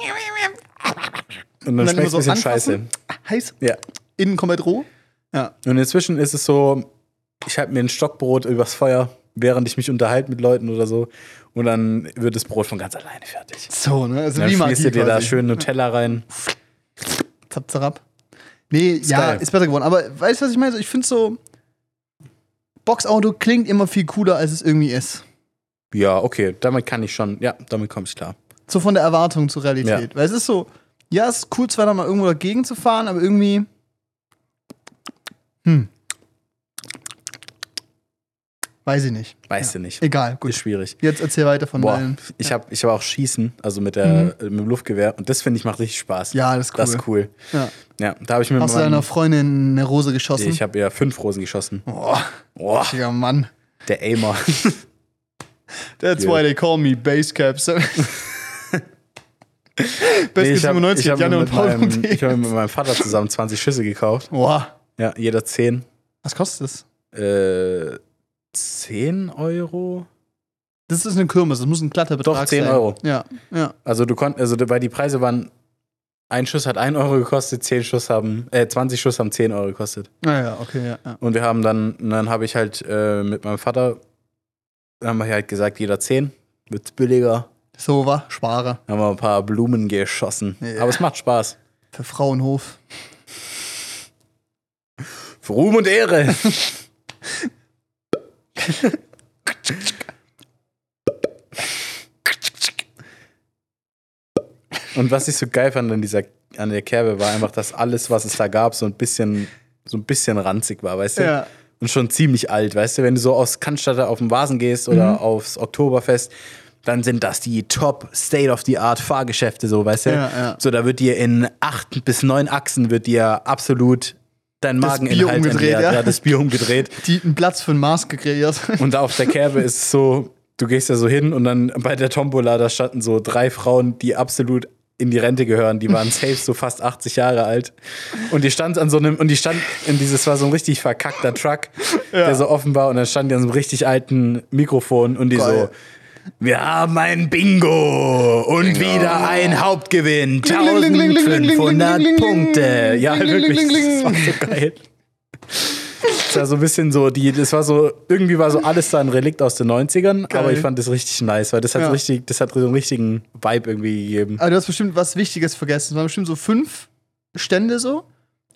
dann, Und dann schmeckt es ein bisschen scheiße. Heiß. Ja. Innen komplett roh. Ja. Und inzwischen ist es so, ich halte mir ein Stockbrot übers Feuer, während ich mich unterhalte mit Leuten oder so. Und dann wird das Brot von ganz alleine fertig. So, ne? Also Dann wie schmierst du dir da quasi. schön Nutella rein. Zap, zarab. Nee, ja, geil. ist besser geworden. Aber weißt du, was ich meine? Ich finde so, Boxauto klingt immer viel cooler, als es irgendwie ist. Ja, okay, damit kann ich schon, ja, damit komme ich klar. So von der Erwartung zur Realität. Weil es ist so, ja, es ist cool, zwar noch mal irgendwo dagegen zu fahren, aber irgendwie. Hm. Weiß ich nicht. Weißt du nicht. Egal, gut. Ist schwierig. Jetzt erzähl weiter von Boah, deinen. ich habe ich hab auch Schießen, also mit, der, äh, mit dem Luftgewehr. Und das finde ich macht richtig Spaß. Ja, das ist cool. Das ist cool. Ja. Ja, da habe ich mit Hast du deiner Freundin eine Rose geschossen? Ich habe ja fünf Rosen geschossen. Boah, Boah, richtiger Mann. der Aimer. That's Ja. why they call me Basecaps. Nee, ich habe 95 hab Janne mit, und Paul meinem- ich hab mit meinem Vater zusammen 20 Schüsse gekauft. Boah. Ja, jeder 10. Was kostet das? Äh, 10 Euro? Das ist eine Kirmes, das muss ein glatter Betrag Doch, 10 sein. Euro. Ja, ja. Also du konntest, also weil die Preise waren, ein Schuss hat 1 Euro gekostet, 10 Schuss haben, äh, 20 Schuss haben 10 Euro gekostet. Naja, okay, ja. ja. Und wir haben dann, dann habe ich halt äh, mit meinem Vater, dann haben wir halt gesagt, jeder 10, wird billiger, So war Spare. Haben wir ein paar Blumen geschossen. Ja. Aber es macht Spaß. Für Frauenhof. Für Ruhm und Ehre. und was ich so geil fand an dieser an der Kerbe war einfach, dass alles, was es da gab, so ein bisschen so ein bisschen ranzig war, weißt du? Ja. Und schon ziemlich alt, weißt du? Wenn du so aus Cannstatt auf den Vasen gehst oder Mhm. aufs Oktoberfest, dann sind das die Top State of the Art Fahrgeschäfte, so, weißt du? Ja, ja. So, da wird dir in acht bis neun Achsen wird dir absolut dein Das Mageninhalt Bier umgedreht, ja. ja, das Bier umgedreht. Die einen Platz für einen Mars gekreiert. Und da auf der Kerbe ist es so, du gehst da so hin und dann bei der Tombola, da standen so drei Frauen, die absolut in die Rente gehören. Die waren safe so fast 80 Jahre alt. Und die stand an so einem, und die stand in dieses, war so ein richtig verkackter Truck, der so offen war. Und dann stand die an so einem richtig alten Mikrofon und die Geil. so, wir haben ein Bingo und wieder ein Hauptgewinn. Kling, kling, kling, kling, kling, kling, 1500 kling, kling, Punkte. Ja, wirklich. Das war so geil. Das war so ein bisschen so, die, das war so, irgendwie war so alles da ein Relikt aus den 90ern, Geil. aber ich fand das richtig nice, weil das hat Ja. richtig, das hat so einen richtigen Vibe irgendwie gegeben. Aber du hast bestimmt was Wichtiges vergessen. Es waren bestimmt so fünf Stände so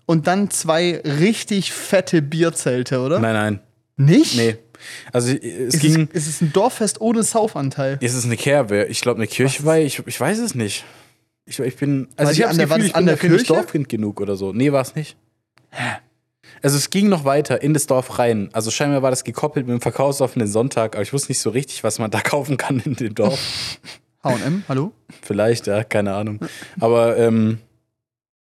und dann zwei richtig fette Bierzelte, oder? Nein, nein, Nicht? nee. Also es Es ging, ist, es ist ein Dorffest ohne Saufanteil. es ist eine Kerbe. Ich glaube, eine Kirchweih, ich, ich weiß es nicht. Ich, ich bin, also War ich habe an das war Gefühl, ich an bin der Kirche? Dorfkind genug oder so. Nee, war es nicht. Also es ging noch weiter in das Dorf rein. Also scheinbar war das gekoppelt mit dem verkaufsoffenen Sonntag, aber ich wusste nicht so richtig, was man da kaufen kann in dem Dorf. HM, hallo? Vielleicht, ja, keine Ahnung. Aber ähm,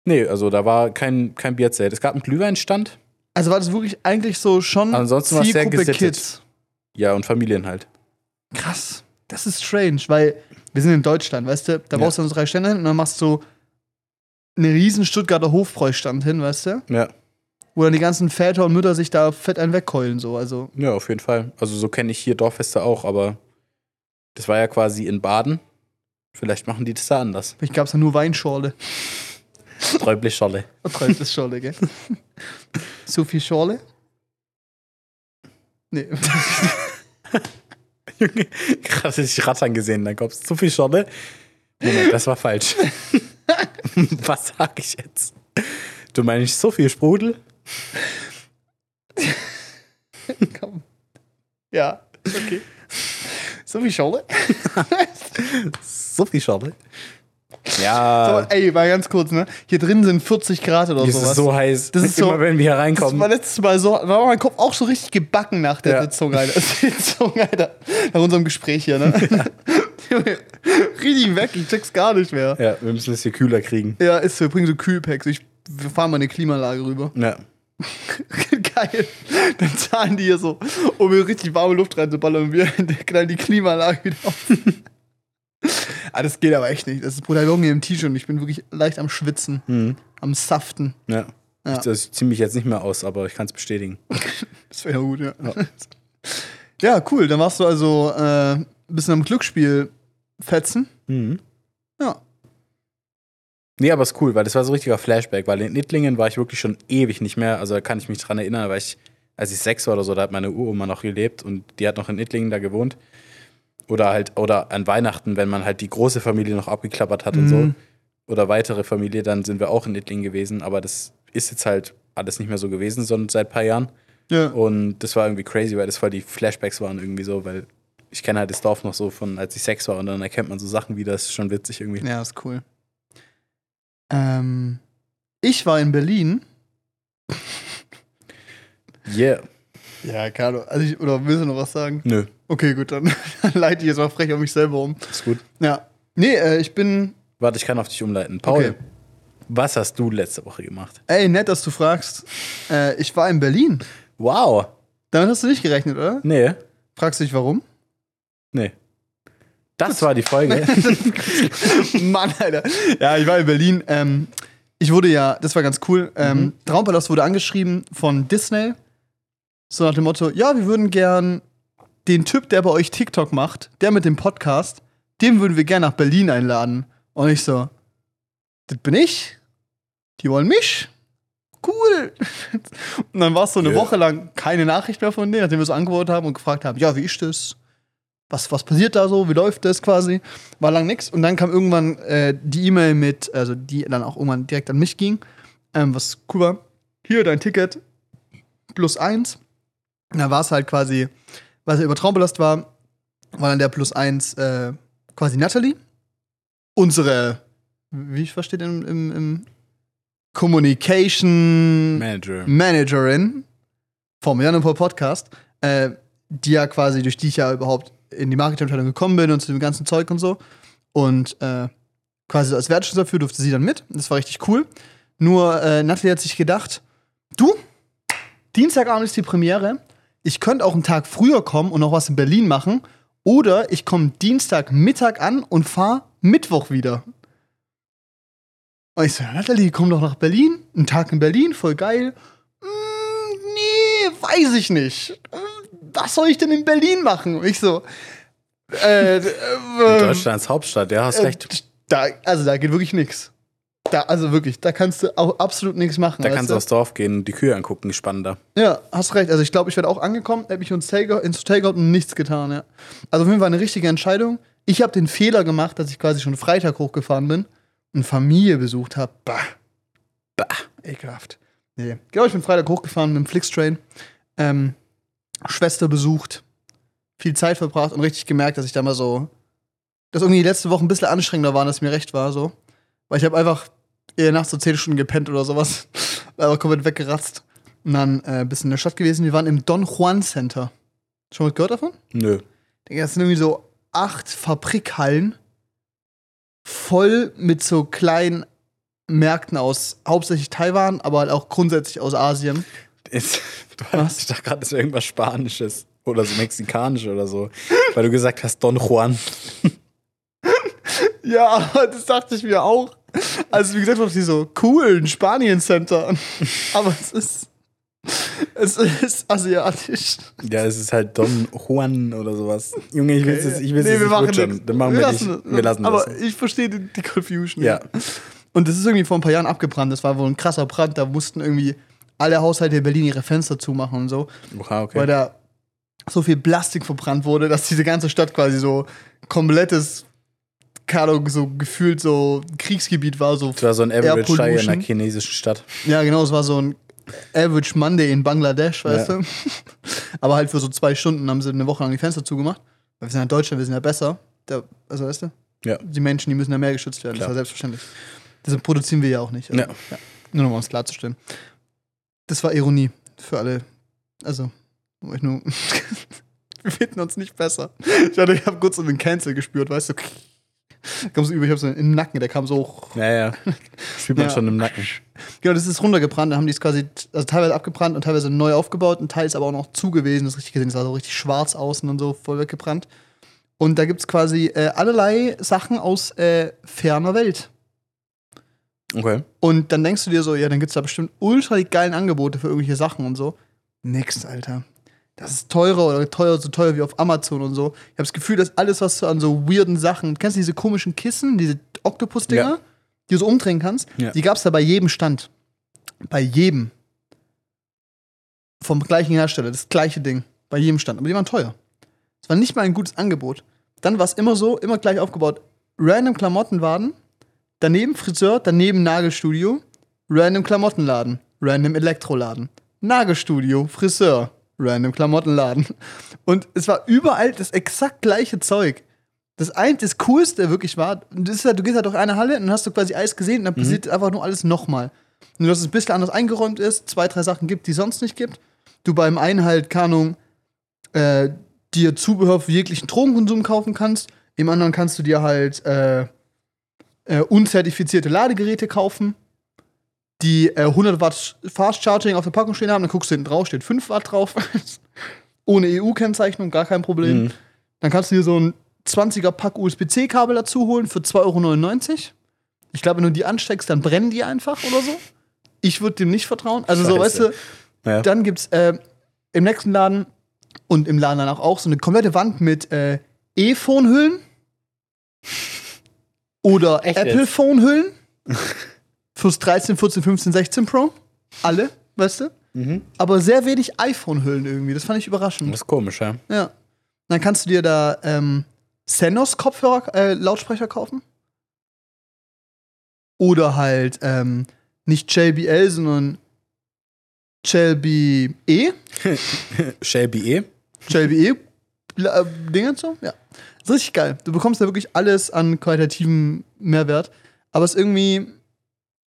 nee, also da war kein, kein Bierzelt. Es gab einen Glühweinstand, Also war das wirklich eigentlich so schon Ansonsten war's sehr Zielgruppe gesittet. Kids. ja, und Familien halt. Krass. Das ist strange, weil wir sind in Deutschland, weißt du? Da Ja. baust du dann so drei Stände hin und dann machst du einen riesen Stuttgarter Hofbräustand hin, weißt du? Ja, Wo dann die ganzen Väter und Mütter sich da fett einen wegkeulen, so. Also, ja, auf jeden Fall. Also so kenne ich hier Dorffeste auch, aber das war ja quasi in Baden. Vielleicht machen die das da anders. vielleicht gab es da nur Weinschorle. Träublich-Scholle. Träumt das Schorle, gell? so viel Schorle? Nee. Junge, gerade dich rattern gesehen, dann kommst du zu viel Scholle. Moment, das war falsch. Was sag ich jetzt? Du meinst so viel Sprudel? Komm. Ja, okay. So viel Schorle? So viel Scholle? Ja. So, ey, mal ganz kurz, ne? Hier drin sind 40 Grad oder sowas. ist so heiß. Das ist Immer so- wenn wir hier Das reinkommen. war letztes Mal so, war mein Kopf auch so richtig gebacken nach der Ja. Sitzung, Alter. Sitzung, Alter. Nach unserem Gespräch hier, ne? Junge, richtig weg, ich check's gar nicht mehr. Ja, wir müssen es hier kühler kriegen. Ja, ist so, wir bringen so Kühlpacks. Ich, wir fahren mal eine Klimaanlage rüber. Ja. Geil. Dann zahlen die hier so, um mir richtig warme Luft reinzuballern und wir knallen die Klimaanlage wieder auf. Ah, das geht aber echt nicht. Das ist Long hier im T-Shirt und ich bin wirklich leicht am Schwitzen, Mhm. am Saften. ja. Ja. Ich, das ziehe mich jetzt nicht mehr aus, aber ich kann es bestätigen. Das wäre ja gut, ja. Ja, cool. Dann warst du also äh, ein bisschen am Glücksspiel fetzen. Mhm. Ja. Nee, aber ist cool, weil das war so ein richtiger Flashback, weil in Ittlingen war ich wirklich schon ewig nicht mehr. Also da kann ich mich dran erinnern, weil ich, als ich sechs war oder so, da hat meine Uroma noch gelebt und die hat noch in Ittlingen da gewohnt. Oder halt, oder an Weihnachten, wenn man halt die große Familie noch abgeklappert hat und so. Mhm. Oder weitere Familie, dann sind wir auch in Ittlingen gewesen. Aber das ist jetzt halt alles nicht mehr so gewesen, sondern seit ein paar Jahren. Ja. Und das war irgendwie crazy, weil das voll die Flashbacks waren irgendwie so, weil ich kenne halt das Dorf noch so von, als ich sechs war und dann erkennt man so Sachen wieder, das ist schon witzig irgendwie. Ja, ist cool. Ähm, ich war in Berlin. Yeah. Ja, Carlo. Also ich, oder willst du noch was sagen? Nö, Okay, gut, dann leite ich jetzt mal frech auf mich selber um. ist gut. Ja. Nee, äh, ich bin. Warte, ich kann auf dich umleiten. Paul, Okay. was hast du letzte Woche gemacht? Ey, nett, dass du fragst. Äh, ich war in Berlin. Wow. Damit hast du nicht gerechnet, oder? Nee, Fragst du dich warum? nee. Das war die Folge. Mann, Alter. Ja, ich war in Berlin. Ähm, ich wurde ja, das war ganz cool. Ähm, Traumpalast wurde angeschrieben von Disney. So nach dem Motto: Ja, wir würden gern den Typ, der bei euch TikTok macht, der mit dem Podcast, den würden wir gern nach Berlin einladen. Und ich so: Das bin ich. Die wollen mich. Cool. Und dann war es so eine Ja. Woche lang keine Nachricht mehr von denen, nachdem wir so angewortet haben und gefragt haben: Ja, wie ist das? was, was passiert da so, wie läuft das quasi. War lang nix. Und dann kam irgendwann äh, die E-Mail mit, also die dann auch irgendwann direkt an mich ging, ähm, was cool war. Hier dein Ticket plus eins. Da war es halt quasi, weil er über Traumbelast war, war dann der plus eins äh, quasi Natalie. Unsere, wie ich verstehe im, im, im Communication Manager. Managerin vom Janopol Podcast, äh, die ja quasi, durch die ich ja überhaupt in die Marketingabteilung gekommen bin und zu dem ganzen Zeug und so. Und äh, quasi als Wertschätzung dafür durfte sie dann mit. Das war richtig cool. Nur äh, Natalie hat sich gedacht, du, Dienstagabend ist die Premiere. Ich könnte auch einen Tag früher kommen und noch was in Berlin machen. Oder ich komme Dienstagmittag an und fahre Mittwoch wieder. Und ich so, Natalie, komm doch nach Berlin. Einen Tag in Berlin, voll geil. Mm, nee, weiß ich nicht. Was soll ich denn in Berlin machen? Und ich so, äh, äh, Deutschlands Hauptstadt, ja, hast äh, recht. Da, also da geht wirklich nichts. Da, also wirklich, da kannst du auch absolut nichts machen. Da kannst du? aufs Dorf gehen und die Kühe angucken, spannender. Ja, hast recht. Also ich glaube, ich werde auch angekommen, hätte mich ins Hotel, gehabt und nichts getan, ja. Also auf jeden Fall eine richtige Entscheidung. Ich habe den Fehler gemacht, dass ich quasi schon Freitag hochgefahren bin und Familie besucht habe. Bah. Bah. Ekelhaft. Nee. Genau, ich bin Freitag hochgefahren mit dem Flixtrain. Ähm, Schwester besucht, viel Zeit verbracht und richtig gemerkt, dass ich da mal so, dass irgendwie die letzte Woche ein bisschen anstrengender waren, als mir recht war, so. Weil ich habe einfach eher nachts so 10 Stunden gepennt oder sowas. Aber komplett weggeratzt. Und dann äh, ein bisschen in der Stadt gewesen. Wir waren im Don Juan Center. Schon mal gehört davon? Nö. Digga, Das sind irgendwie so acht Fabrikhallen voll mit so kleinen Märkten aus hauptsächlich Taiwan, aber halt auch grundsätzlich aus Asien. Ist, du Was? hast, ich dachte gerade, das ist irgendwas Spanisches oder so mexikanisch oder so. Weil du gesagt hast, Don Juan. Ja, das dachte ich mir auch. Also, wie gesagt, die so cool, ein Spanien-Center. Aber es ist. Es ist asiatisch. Ja, es ist halt Don Juan oder sowas. Junge, ich will es ich will's Nee, jetzt wir machen rutschern. nix. Dann machen wir, nicht. lassen, Wir lassen Aber das. ich verstehe die, die Confusion. Ja. Und das ist irgendwie vor ein paar Jahren abgebrannt. Das war wohl ein krasser Brand. Da mussten irgendwie alle Haushalte in Berlin ihre Fenster zumachen und so. Oha, okay. Weil da so viel Plastik verbrannt wurde, dass diese ganze Stadt quasi so komplettes, keine Ahnung, so gefühlt so Kriegsgebiet war. So Das war so ein Average Day in einer chinesischen Stadt. Ja, genau, es war so ein Average Monday in Bangladesch, weißt Ja. du? Aber halt für so zwei Stunden haben sie eine Woche lang die Fenster zugemacht. Weil wir sind ja in Deutschland, wir sind ja besser. Der, also, weißt du? Ja. Die Menschen, die müssen ja mehr geschützt werden. Klar. Das ja selbstverständlich. Deshalb produzieren wir ja auch nicht. Also, Ja. Nur noch mal um es klarzustellen. Das war Ironie für alle. Also, ich nur. wir finden uns nicht besser. Ich, hatte- ich habe kurz so einen Cancel gespürt, weißt du? Kam so über, ich hab so im Nacken, der kam so hoch. Naja, fühlt man Ja. schon im Nacken. Genau, das ist runtergebrannt. Da haben die es quasi also teilweise abgebrannt und teilweise neu aufgebaut. Ein Teil ist aber auch noch zu gewesen. Das ist richtig gesehen. Das war so richtig schwarz außen und so, voll weggebrannt. Und da gibt es quasi äh, allerlei Sachen aus äh, ferner Welt. Okay. Und dann denkst du dir so, ja, dann gibt es da bestimmt ultra die geilen Angebote für irgendwelche Sachen und so. Nix, Alter. Das ist teurer oder teuer, so teuer wie auf Amazon und so. Ich habe das Gefühl, dass alles, was du an so weirden Sachen, kennst du diese komischen Kissen, diese Oktopus-Dinger, Ja. die du so umdrehen kannst? Ja. Die gab es da bei jedem Stand. Bei jedem. Vom gleichen Hersteller, das gleiche Ding. Bei jedem Stand. Aber die waren teuer. Es war nicht mal ein gutes Angebot. Dann war es immer so, immer gleich aufgebaut. Random Klamottenwaden, daneben Friseur, daneben Nagelstudio, random Klamottenladen, random Elektroladen, Nagelstudio, Friseur, random Klamottenladen. Und es war überall das exakt gleiche Zeug. Das ein, das Coolste wirklich war, das ist halt, du gehst halt durch eine Halle und dann hast du quasi alles gesehen und dann passiert einfach nur alles nochmal. Nur, dass es ein bisschen anders eingeräumt ist, zwei, drei Sachen gibt, die es sonst nicht gibt. Du beim einen halt, keine Ahnung, äh, dir Zubehör für jeglichen Drogenkonsum kaufen kannst. Im anderen kannst du dir halt äh, äh, unzertifizierte Ladegeräte kaufen, die äh, 100 Watt Fast Charging auf der Packung stehen haben. Dann guckst du hinten drauf, steht 5 Watt drauf. Ohne EU-Kennzeichnung, gar kein Problem. Mhm. Dann kannst du dir so ein 20er Pack USB-C-Kabel dazu holen für 2,99 Euro. Ich glaube, wenn du die ansteckst, dann brennen die einfach oder so. Ich würde dem nicht vertrauen. Also so, weißt Scheiße. du, Ja. dann gibt's äh, im nächsten Laden und im Laden danach auch so eine komplette Wand mit äh, E-Phone-Hüllen oder? Apple-Phone-Hüllen fürs 13, 14, 15, 16 Pro. Alle, weißt du? Mhm. Aber sehr wenig iPhone-Hüllen irgendwie. Das fand ich überraschend. Das ist komisch, ja. Ja. Dann kannst du dir da ähm, Senos Kopfhörer, äh, Lautsprecher kaufen. Oder halt ähm, nicht JBL, sondern Shelby E. Shelby E. Shelby E. Äh, Dinge so, ja. Das ist richtig geil. Du bekommst da wirklich alles an qualitativem Mehrwert. Aber es ist irgendwie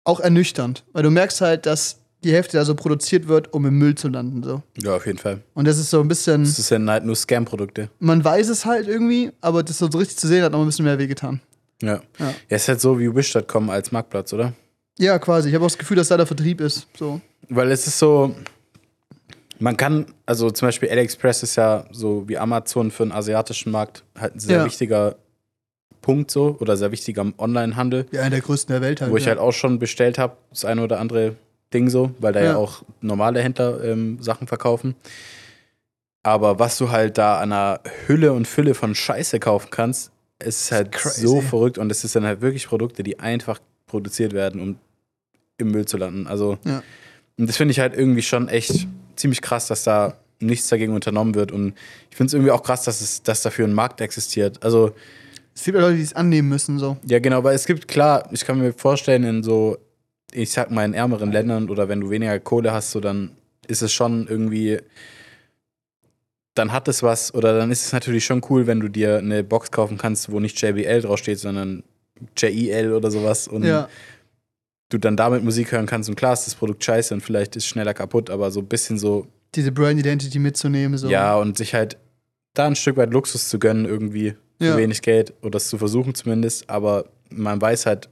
auch ernüchternd, weil du merkst halt, dass die Hälfte da so produziert wird, um im Müll zu landen. So. Ja, auf jeden Fall. Und das ist so ein bisschen. Das ist ja halt nur Scam-Produkte. Man weiß es halt irgendwie, aber das so richtig zu sehen hat noch ein bisschen mehr wehgetan. Ja. Ja. Ja, ist halt so wie Wish.com als Marktplatz, oder? Ja, quasi. Ich habe auch das Gefühl, dass da der Vertrieb ist. So. Weil es ist so, man kann, also zum Beispiel AliExpress ist ja so wie Amazon für den asiatischen Markt halt ein sehr Ja. wichtiger Punkt so oder sehr wichtiger Online-Handel, Ja, einer der größten der Welt halt. wo ich ja. halt auch schon bestellt habe, das eine oder andere Ding so, weil da ja, Ja. auch normale Händler ähm, Sachen verkaufen. Aber was du halt da an einer Hülle und Fülle von Scheiße kaufen kannst, ist halt crazy. so verrückt und es ist dann halt wirklich Produkte, die einfach produziert werden, um im Müll zu landen. Also Ja. und das finde ich halt irgendwie schon echt ziemlich krass, dass da nichts dagegen unternommen wird. Und ich finde es irgendwie auch krass, dass, es, dass dafür ein Markt existiert. Also, Es gibt ja Leute, die es annehmen müssen. So. ja, genau, weil es gibt, klar, ich kann mir vorstellen, in so, ich sag mal, in ärmeren Ländern oder wenn du weniger Kohle hast, so dann ist es schon irgendwie, dann hat es was, oder dann ist es natürlich schon cool, wenn du dir eine Box kaufen kannst, wo nicht JBL draufsteht, sondern JEL oder sowas. Und Ja. du dann damit Musik hören kannst. Und klar ist das Produkt scheiße und vielleicht ist es schneller kaputt, aber so ein bisschen so, Diese Brand Identity mitzunehmen. So. ja, und sich halt da ein Stück weit Luxus zu gönnen, irgendwie für Ja. wenig Geld oder es zu versuchen zumindest. Aber man weiß halt,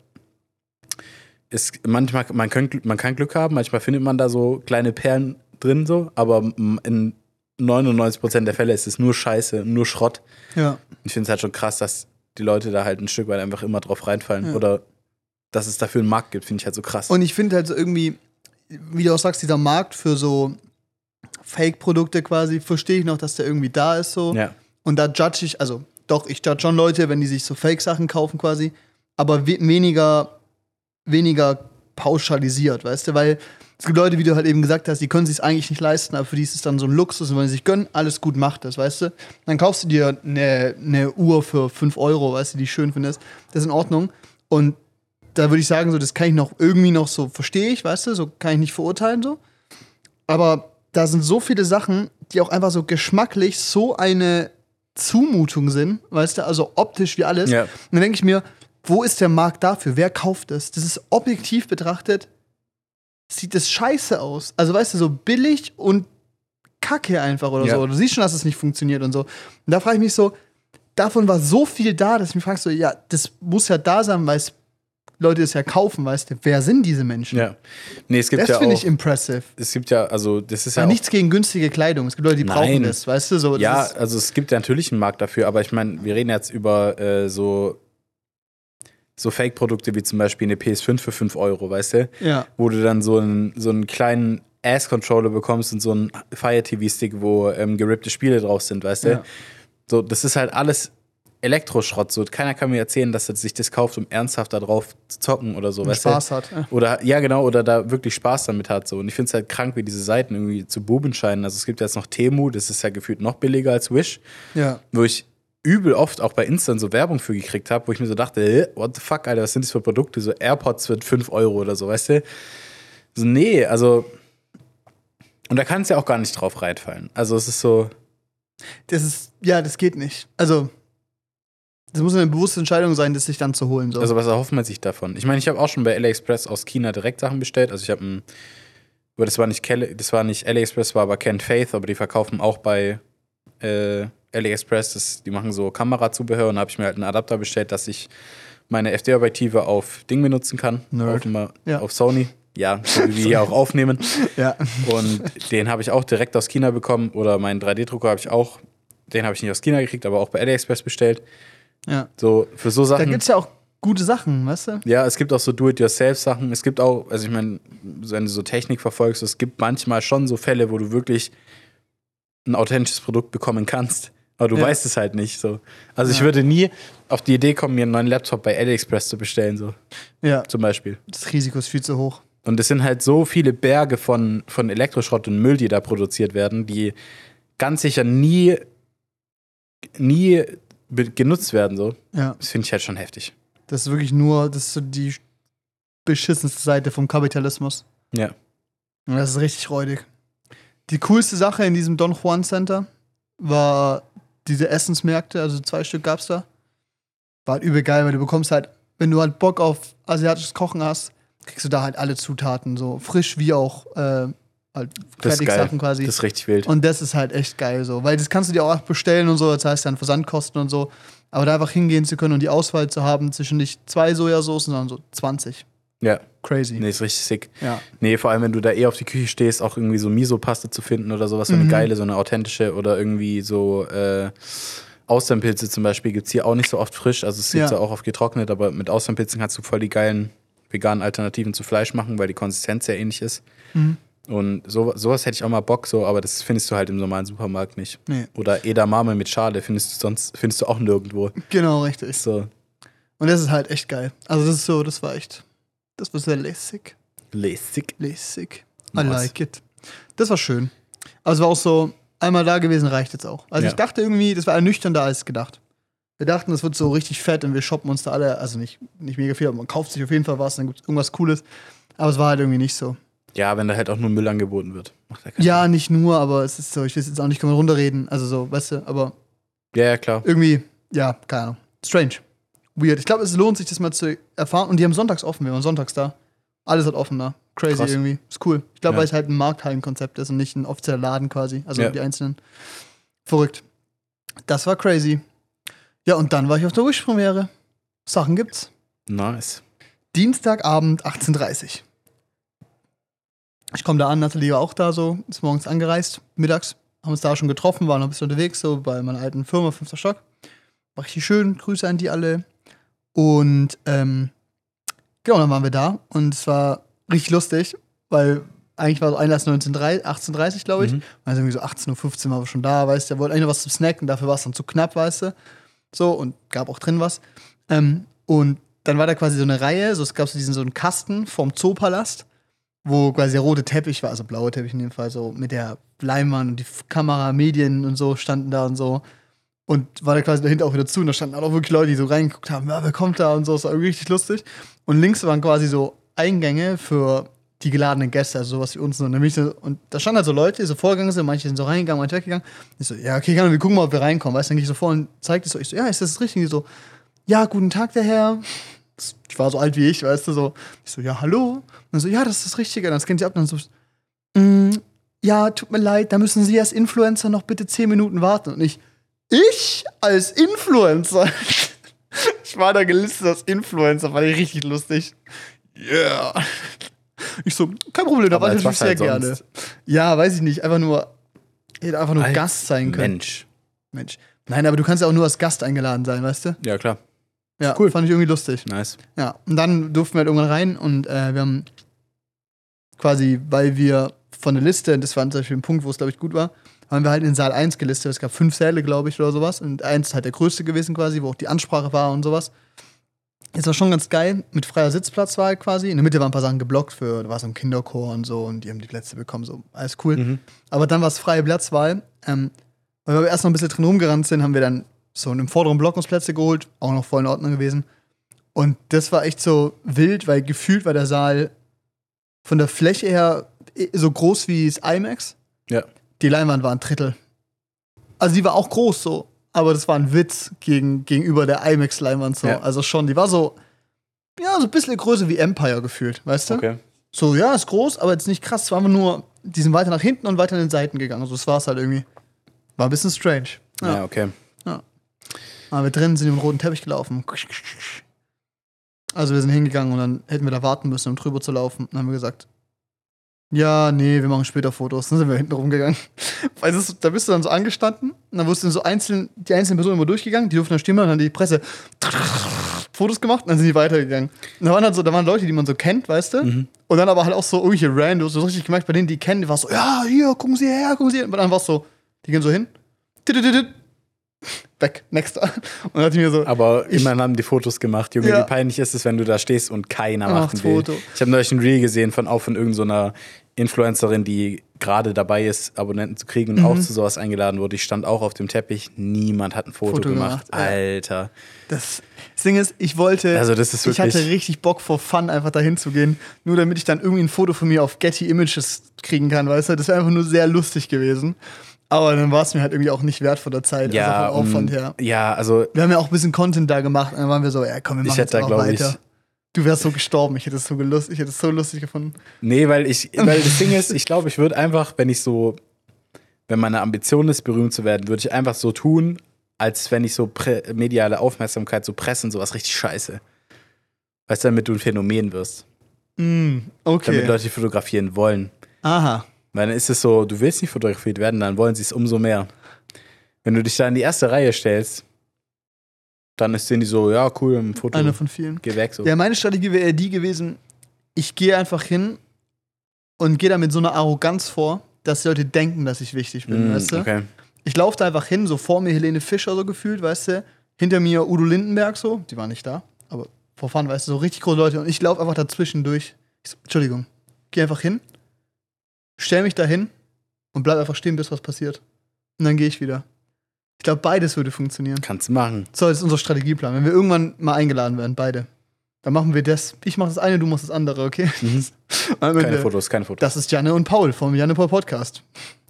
es, manchmal, man, kann, man kann Glück haben, manchmal findet man da so kleine Perlen drin, so, aber in 99% der Fälle ist es nur Scheiße, nur Schrott. ja. Ich finde es halt schon krass, dass die Leute da halt ein Stück weit einfach immer drauf reinfallen. Ja. Oder dass es dafür einen Markt gibt, finde ich halt so krass. Und ich finde halt so irgendwie, wie du auch sagst, dieser Markt für so Fake-Produkte quasi, verstehe ich noch, dass der irgendwie da ist so. ja. Und da judge ich, also doch, ich judge schon Leute, wenn die sich so Fake-Sachen kaufen quasi, aber we weniger, weniger pauschalisiert, weißt du, weil es gibt Leute, wie du halt eben gesagt hast, die können sich eigentlich nicht leisten, aber für die ist es dann so ein Luxus und wenn sie sich gönnen, alles gut macht das, weißt du. Dann kaufst du dir eine, eine Uhr für 5 Euro, weißt du, die schön findest, das ist in Ordnung. Und da würde ich sagen, so, das kann ich noch irgendwie noch so, verstehe ich, weißt du, so kann ich nicht verurteilen, so. Aber da sind so viele Sachen, die auch einfach so geschmacklich so eine Zumutung sind, weißt du, also optisch wie alles. Ja. Und dann denke ich mir, wo ist der Markt dafür? Wer kauft das? Das ist objektiv betrachtet, sieht das scheiße aus. Also weißt du, so billig und kacke einfach oder Ja. so. Du siehst schon, dass es nicht funktioniert und so. Und da frage ich mich so, davon war so viel da, dass ich mich frage so, ja, das muss ja da sein, weil es Leute es ja kaufen, weißt du. Wer sind diese Menschen? Ja. Nee, es gibt Das ja finde ich impressive. es gibt ja, also das ist ja. Ja, nichts gegen günstige Kleidung. Es gibt Leute, die brauchen Nein. das, weißt du? So, das Ja, also es gibt ja natürlich einen Markt dafür, aber ich meine, wir reden jetzt über äh, so, so Fake-Produkte wie zum Beispiel eine PS5 für 5 Euro, weißt du? ja. Wo du dann so einen, so einen kleinen Ass-Controller bekommst und so einen Fire-TV-Stick, wo ähm, gerippte Spiele drauf sind, weißt du? Ja. So, das ist halt alles Elektroschrott. So, keiner kann mir erzählen, dass er sich das kauft, um ernsthaft da drauf zu zocken oder so, Und weißt Spaß du? hat. Oder ja, genau, oder da wirklich Spaß damit hat. So. Und ich finde es halt krank, wie diese Seiten irgendwie zu Buben scheinen. Also es gibt jetzt noch Temu, das ist ja gefühlt noch billiger als Wish, ja. wo ich übel oft auch bei Insta so Werbung für gekriegt habe, wo ich mir so dachte, what the fuck, Alter, was sind das für Produkte? So AirPods für 5 Euro oder so, weißt du? So, nee, also. Und da kann es ja auch gar nicht drauf reinfallen. Also es ist so, Das ist, ja, das geht nicht. Also, das muss eine bewusste Entscheidung sein, das sich dann zu holen. So. Also was erhofft man sich davon? Ich meine, ich habe auch schon bei AliExpress aus China direkt Sachen bestellt. Also ich habe ein, aber das war nicht Kel das war nicht AliExpress, war aber Ken Faith, aber die verkaufen auch bei äh, AliExpress. Das, die machen so Kamerazubehör und da habe ich mir halt einen Adapter bestellt, dass ich meine FD-Objektive auf Ding benutzen kann. Nerd. Auf, Ja. auf Sony. Ja, so wie wir hier auch aufnehmen. ja. Und den habe ich auch direkt aus China bekommen. Oder meinen 3D-Drucker habe ich auch, den habe ich nicht aus China gekriegt, aber auch bei AliExpress bestellt. Ja. So, für so Da Sachen. gibt es ja auch gute Sachen, weißt du? Ja, es gibt auch so Do-it-yourself-Sachen. Es gibt auch, also ich meine, wenn du so Technik verfolgst, es gibt manchmal schon so Fälle, wo du wirklich ein authentisches Produkt bekommen kannst. Aber du Ja. weißt es halt nicht so. Also ich Ja. würde nie auf die Idee kommen, mir einen neuen Laptop bei AliExpress zu bestellen, so Ja. zum Beispiel. Das Risiko ist viel zu hoch. Und es sind halt so viele Berge von, von Elektroschrott und Müll, die da produziert werden, die ganz sicher nie nie genutzt werden, so. Ja. Das finde ich halt schon heftig. Das ist wirklich nur, das ist so die beschissenste Seite vom Kapitalismus. Ja. Und das ist richtig räudig. Die coolste Sache in diesem Don Juan Center war diese Essensmärkte, also zwei Stück gab's da. War halt übel geil, weil du bekommst halt, wenn du halt Bock auf asiatisches Kochen hast, kriegst du da halt alle Zutaten, so frisch wie auch äh, halt Das ist geil. Fertigsachen quasi. Das ist richtig wild. Und das ist halt echt geil so, weil das kannst du dir auch bestellen und so, das heißt dann Versandkosten und so. Aber da einfach hingehen zu können und die Auswahl zu haben zwischen nicht zwei Sojasoßen, sondern so 20. ja. Crazy. Nee, ist richtig sick. Ja. Nee, vor allem, wenn du da eh auf die Küche stehst, auch irgendwie so Miso-Paste zu finden oder sowas, so eine Mhm. geile, so eine authentische oder irgendwie so äh, Austernpilze zum Beispiel gibt es hier auch nicht so oft frisch. Also es gibt Ja. ja auch oft getrocknet, aber mit Austernpilzen kannst du voll die geilen veganen Alternativen zu Fleisch machen, weil die Konsistenz sehr ähnlich ist. Mhm. Und so, sowas hätte ich auch mal Bock, so, aber das findest du halt im normalen Supermarkt nicht. Nee. Oder Edamame mit Schale findest du sonst findest du auch nirgendwo. Genau, richtig. So Und das ist halt echt geil. Also das ist so, das war echt, das war sehr lässig. lässig. Lässig. I Nice. like it. Das war schön. Aber es war auch so, einmal da gewesen reicht jetzt auch. Also Ja. ich dachte irgendwie, das war ernüchternder als gedacht. Wir dachten, das wird so richtig fett und wir shoppen uns da alle, also nicht, nicht mega viel, aber man kauft sich auf jeden Fall was, dann gibt es irgendwas Cooles. Aber es war halt irgendwie nicht so. Ja, wenn da halt auch nur Müll angeboten wird. Ja Ja, nicht nur, aber es ist so, ich will es jetzt auch nicht kommen runterreden. Also so, weißt du, aber Sinn. ja, ja, klar. irgendwie, ja, keine Ahnung. Strange. Weird. Ich glaube, es lohnt sich, das mal zu erfahren. Und die haben sonntags offen, wir waren sonntags da. Alles hat offen da. Crazy Krass. irgendwie. Ist cool. Ich glaube, Ja. weil es halt ein Markthallenkonzept ist und nicht ein offizieller Laden quasi. Also Ja. die einzelnen. Verrückt. Das war crazy. Ja, und dann war ich auf der Wish-Premiere. Sachen gibt's. Nice. Dienstagabend 18.30 Ich komme da an, Nathalie war auch da so, ist morgens angereist, mittags, haben uns da schon getroffen, waren noch ein bisschen unterwegs, so bei meiner alten Firma, fünfter Stock. War richtig schön, Grüße an die alle. Und ähm, genau, dann waren wir da und es war richtig lustig, weil eigentlich war so Einlass 19.30 18.30 glaube ich. Mhm. Also irgendwie so 18.15 Uhr waren wir schon da, weißt du, der wollte eigentlich noch was zum Snacken, dafür war es dann zu knapp, weißt du. So, und gab auch drin was. Ähm, und dann war da quasi so eine Reihe, so es gab so diesen so einen Kasten vom Zoopalast, wo quasi der rote Teppich war, also blaue Teppich in dem Fall, so mit der Leinwand und die Kamera, Medien und so standen da und so. Und war da quasi dahinter auch wieder zu. Und da standen auch wirklich Leute, die so reingeguckt haben, ja, wer kommt da und so. Das war richtig lustig. Und links waren quasi so Eingänge für die geladenen Gäste, also sowas wie uns. Und, dann und da standen halt so Leute, die so vorgegangen sind, manche sind so reingegangen, manche weggegangen. Ich so, ja, okay, kann, wir gucken mal, ob wir reinkommen. Weißt du, dann gehe ich so vor und zeige das so. Ich so, ja, ist das das Richtige? Die so, ja, guten Tag, der Herr. Ich war so alt wie ich, weißt du, so. Ich so, ja, hallo. Und dann so, ja, das ist das Richtige. Und dann scannt sie ab und dann so, mm, ja, tut mir leid, da müssen Sie als Influencer noch bitte 10 Minuten warten. Und ich, ich als Influencer? ich war da gelistet als Influencer, war ich richtig lustig. Yeah. Ich so, kein Problem, da Aber war ich was sehr halt gerne. sonst? Ja, weiß ich nicht, einfach nur, ich hätte einfach nur Als Gast sein können. Mensch. Mensch. Nein, aber du kannst ja auch nur als Gast eingeladen sein, weißt du? Ja, klar. Ja, Cool. fand ich irgendwie lustig. Nice. Ja, und dann durften wir halt irgendwann rein und äh, wir haben quasi, weil wir von der Liste, das war zum Beispiel ein Punkt, wo es, glaube ich, gut war, haben wir halt in Saal 1 gelistet. Es gab fünf Säle, glaube ich, oder sowas. Und eins ist halt der größte gewesen quasi, wo auch die Ansprache war und sowas. Es war schon ganz geil, mit freier Sitzplatzwahl quasi. In der Mitte waren ein paar Sachen geblockt für, da war so ein Kinderchor und so und die haben die Plätze bekommen, so alles cool. Mhm. Aber dann war es freie Platzwahl. Ähm, weil wir erst noch ein bisschen drin rumgerannt sind, haben wir dann so im vorderen Block uns Plätze geholt. Auch noch voll in Ordnung gewesen. Und das war echt so wild, weil gefühlt war der Saal von der Fläche her so groß wie das IMAX. Ja. Die Leinwand war ein Drittel. Also die war auch groß so, aber das war ein Witz gegen, gegenüber der IMAX-Leinwand so. Ja. Also schon, die war so, ja, so ein bisschen größer wie Empire gefühlt, weißt du? Okay. So, ja, ist groß, aber jetzt nicht krass. Es war einfach nur, die sind weiter nach hinten und weiter in den Seiten gegangen. So, das war es halt irgendwie. War ein bisschen strange. Ja, Ja. okay. Aber wir drinnen sind im roten Teppich gelaufen. Also wir sind hingegangen und dann hätten wir da warten müssen, um drüber zu laufen. Dann haben wir gesagt, ja, nee, wir machen später Fotos. Dann sind wir hinten rumgegangen. Weil das, da bist du dann so angestanden und dann wurdest du so einzeln, die einzelnen Personen immer durchgegangen, die durften dann stehen bleiben und dann die Presse Fotos gemacht und dann sind die weitergegangen. Und da waren dann so, da waren Leute, die man so kennt, weißt du? Mhm. Und dann aber halt auch so irgendwelche Randos, so richtig gemerkt, bei denen, die kennen, die war so, ja, hier, gucken Sie her, gucken Sie her. Und dann war es so, die gehen so hin. Weg, next. Und dann dachte ich mir so, Aber Ich- immerhin haben die Fotos gemacht. Junge, Ja. wie peinlich ist es, wenn du da stehst und keiner Macht ein. Foto. Ich habe neulich ein Reel gesehen von auch von irgendeiner Influencerin, die gerade dabei ist, Abonnenten zu kriegen und auch zu sowas eingeladen wurde. Ich stand auch auf dem Teppich, niemand hat ein Foto, Foto gemacht. gemacht. Alter. das, das Ding ist, ich wollte, Also das ist ich hatte wirklich- richtig Bock vor Fun, einfach dahin zu gehen, nur damit ich dann irgendwie ein Foto von mir auf Getty Images kriegen kann, weißt du? Das wäre einfach nur sehr lustig gewesen. Aber dann war es mir halt irgendwie auch nicht wert von der Zeit, Ja, also vom Aufwand um, her. ja, also Wir haben ja auch ein bisschen Content da gemacht und dann waren wir so, ja komm, wir Ich machen hätte jetzt da, glaub ich- weiter. Du wärst so gestorben, ich hätte es so gelust, ich hätte es so lustig gefunden. Nee, weil ich, weil das Ding ist, ich glaube, ich würde einfach, wenn ich so, wenn meine Ambition ist, berühmt zu werden, würde ich einfach so tun, als wenn ich so mediale Aufmerksamkeit, so Pressen, sowas richtig scheiße. Weißt du, damit du ein Phänomen wirst. Mm, Damit okay. Leute dich fotografieren wollen. Aha. Weil dann ist es so, du willst nicht fotografiert werden, dann wollen sie es umso mehr. Wenn du dich da in die erste Reihe stellst, dann ist denen die so, ja, cool, ein Foto, Einer von vielen. geh weg so. Ja, meine Strategie wäre die gewesen, ich gehe einfach hin und gehe da mit so einer Arroganz vor, dass die Leute denken, dass ich wichtig bin, Mm, weißt du? okay. Ich laufe da einfach hin, so vor mir Helene Fischer so gefühlt, weißt du? Hinter mir Udo Lindenberg so, die war nicht da, aber vor Fun, weißt du, so richtig große Leute und ich laufe einfach dazwischen durch. Ich so, Entschuldigung, geh einfach hin, stell mich da hin und bleib einfach stehen, bis was passiert. Und dann gehe ich wieder. Ich glaube, beides würde funktionieren. Kannst du machen. So, das ist unser Strategieplan. Wenn wir irgendwann mal eingeladen werden, beide, dann machen wir das. Ich mache das eine, du machst das andere, okay? Mhm. Keine Fotos, keine Fotos. Das ist Janne und Paul vom Janne Paul Podcast.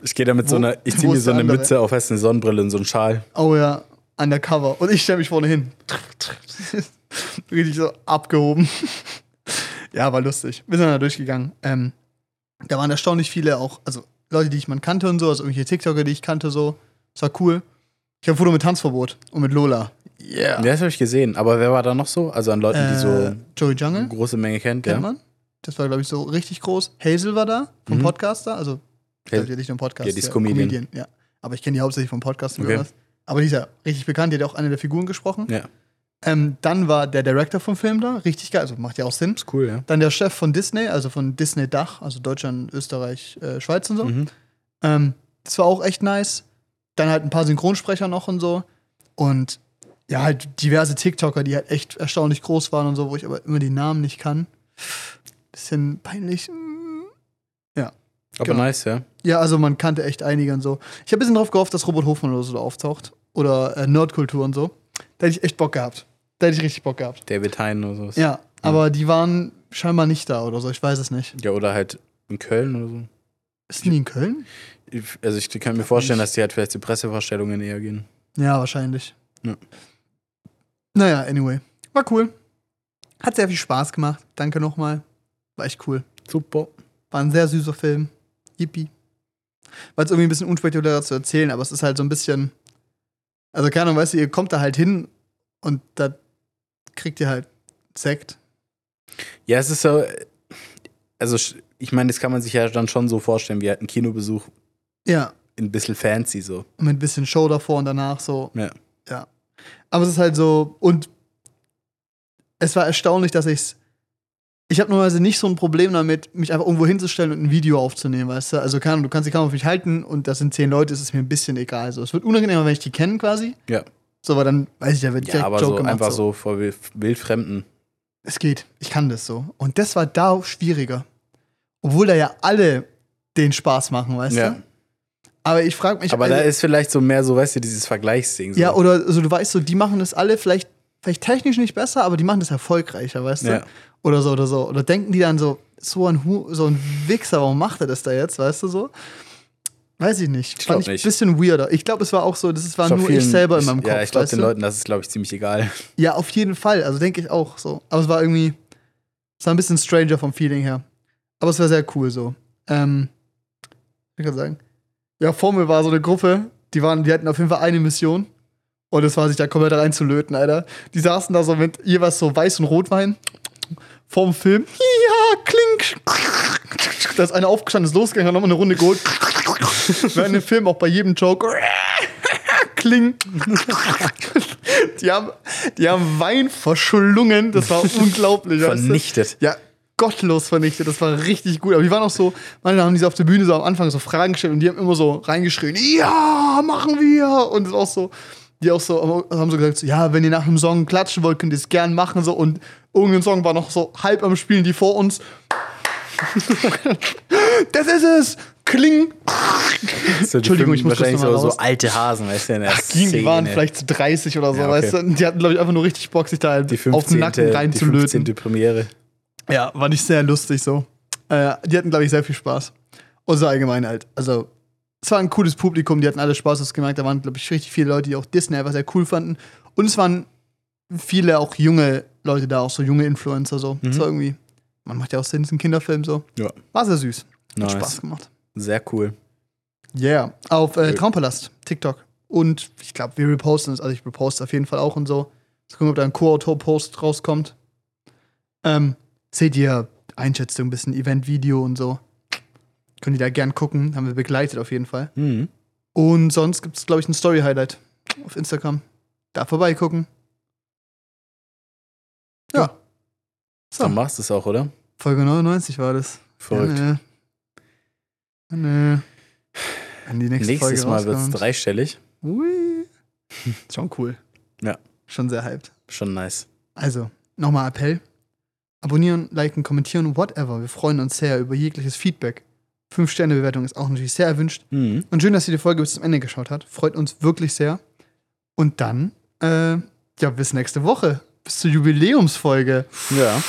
Ich gehe da mit so Wo- einer, ich ziehe mir so eine andere? Mütze auf, weißt du, eine Sonnenbrille und so einen Schal. Oh ja, undercover. Und ich stelle mich vorne hin. Richtig so abgehoben. ja, war lustig. Wir sind da durchgegangen. Ähm, da waren erstaunlich viele auch, also Leute, die ich mal kannte und so, also irgendwelche TikToker, die ich kannte, so. Das war cool. Ich habe ein Foto mit Tanzverbot und mit Lola. Yeah. Ja, das habe ich gesehen. Aber wer war da noch so? Also an Leuten, die Äh, so Joey eine Jungle. große Menge kennt, kennt ja. man. Das war, glaube ich, so richtig groß. Hazel war da, vom Mhm. Podcaster. Also, ich glaube, die hat nicht nur einen Podcast. Ja, die ist Comedian. ja. Aber ich kenne die hauptsächlich vom Podcast. und Okay. sowas. Aber die ist ja richtig bekannt. Die hat auch eine der Figuren gesprochen. Ja, Ähm, dann war der Director vom Film da. Richtig geil. Also, macht ja auch Sinn. ist cool, ja. Dann der Chef von Disney, also von Disney Dach, also Deutschland, Österreich, äh, Schweiz und so. Mhm. Ähm, das war auch echt nice. Dann halt ein paar Synchronsprecher noch und so. Und ja, halt diverse TikToker, die halt echt erstaunlich groß waren und so, wo ich aber immer die Namen nicht kann. Bisschen peinlich. Mm. Aber Genau. nice, ja. Ja, also man kannte echt einige und so. Ich habe ein bisschen drauf gehofft, dass Robert Hofmann oder so da auftaucht. Oder äh, Nerdkultur und so. Da hätte ich echt Bock gehabt. Da hätte ich richtig Bock gehabt. David Hein oder sowas. Ja, aber die waren scheinbar nicht da oder so. Ich weiß es nicht. Ja, oder halt in Köln oder so. Ist die in Köln? Also ich kann mir vorstellen, dass die halt vielleicht zu Pressevorstellungen eher gehen. Ja, wahrscheinlich. Ja. Naja, anyway. War cool. Hat sehr viel Spaß gemacht. Danke nochmal. War echt cool. Super. War ein sehr süßer Film. Yippie. War jetzt irgendwie ein bisschen unspektakulär zu erzählen, aber es ist halt so ein bisschen. Also, keine Ahnung, weißt du, ihr kommt da halt hin und da kriegt ihr halt Sekt. Ja, es ist so. Also, ich meine, das kann man sich ja dann schon so vorstellen, wie halt ein Kinobesuch Ja. ein bisschen fancy so. Mit ein bisschen Show davor und danach so. Ja. Ja. Aber es ist halt so. Und es war erstaunlich, dass ich's. Ich habe normalerweise nicht so ein Problem damit, mich einfach irgendwo hinzustellen und ein Video aufzunehmen, weißt du? Also, keine Ahnung, du kannst die Kamera auf mich halten und das sind zehn Leute, ist es mir ein bisschen egal. So, es wird unangenehmer, wenn ich die kenne quasi. Ja. So, aber dann weiß ich, da wird Ja, direkt aber Joke so gemacht. einfach so vor wild- Wildfremden. Es geht. Ich kann das so. Und das war da schwieriger. Obwohl da ja alle den Spaß machen, weißt Ja. du? Aber ich frage mich. Aber also- da ist vielleicht so mehr so, weißt du, dieses Vergleichsding. So. Ja, oder also du weißt so, die machen das alle vielleicht, vielleicht technisch nicht besser, aber die machen das erfolgreicher, weißt du? Ja. Oder so, oder so. Oder denken die dann so, so ein, Hu so ein Wichser, warum macht er das da jetzt, weißt du so? Weiß ich nicht. Ich Fand ich nicht. ein bisschen weirder. Ich glaube, es war auch so, das war nur vielen- ich selber in meinem Kopf. Ja, ich glaube, den du? Leuten, das ist, glaube ich, ziemlich egal. Ja, auf jeden Fall. Also denke ich auch so. Aber es war irgendwie, es war ein bisschen stranger vom Feeling her. Aber es war sehr cool so. Ähm, ich kann sagen. Ja, vor mir war so eine Gruppe, die waren, die hatten auf jeden Fall eine Mission. Und es war sich da komplett reinzulöten, Alter. Die saßen da so mit jeweils so Weiß- und Rotwein vorm Film. Ja, klink. Da ist einer aufgestanden, ist losgegangen, hat nochmal eine Runde geholt. Während dem Film auch bei jedem Joke. Kling. Die haben, die haben Wein verschlungen. Das war unglaublich. weißt du? Vernichtet. Ja, gottlos vernichtet. Das war richtig gut. Aber die waren auch so, manchmal haben die so auf der Bühne so am Anfang so Fragen gestellt und die haben immer so reingeschrien, ja, machen wir. Und es ist auch so, die auch so haben so gesagt, so, ja, wenn ihr nach einem Song klatschen wollt, könnt ihr es gern machen. So. Und irgendein Song war noch so halb am Spielen, die vor uns. das ist es! Kling! So, Entschuldigung, ich muss wahrscheinlich so, so alte Hasen, weißt du, in der Ach, ging, die waren vielleicht zu 30 oder so, Ja, okay. weißt du? Die hatten, glaube ich, einfach nur richtig Bock, sich da halt die auf den 15. Nacken Die reinzulöten. 15. Premiere. Ja, war nicht sehr lustig so. Äh, die hatten, glaube ich, sehr viel Spaß. Und so allgemein halt. Also, es war ein cooles Publikum, die hatten alle Spaß, das gemerkt. Da waren, glaube ich, richtig viele Leute, die auch Disney einfach sehr cool fanden. Und es waren viele auch junge Leute da, auch so junge Influencer so. Das war irgendwie, man macht ja auch Sinn, es ist ein Kinderfilm so. Ja. War sehr süß. Hat Nice. Spaß gemacht. Sehr cool. Yeah. Auf äh. Traumpalast, TikTok. Und ich glaube, wir reposten es, also ich reposte auf jeden Fall auch und so. Mal gucken, ob da ein Co-Autor-Post rauskommt. Ähm, seht ihr Einschätzung, ein bisschen Event-Video und so. Könnt ihr da gern gucken, haben wir begleitet auf jeden Fall. Mhm. Und sonst gibt es, glaube ich, ein Story-Highlight auf Instagram. Da vorbeigucken. Ja. So, Dann machst du es auch, oder? Folge 99 war das. Verrückt. Ja. Ja, ne. Wenn die nächste Nächstes Folge Mal wird es dreistellig. Ui. Schon cool. Ja. Schon sehr hyped. Schon nice. Also, nochmal Appell. Abonnieren, liken, kommentieren, whatever. Wir freuen uns sehr über jegliches Feedback. Fünf-Sterne-Bewertung ist auch natürlich sehr erwünscht. Mhm. Und schön, dass ihr die Folge bis zum Ende geschaut habt. Freut uns wirklich sehr. Und dann, äh, ja, bis nächste Woche. Bis zur Jubiläumsfolge. Ja.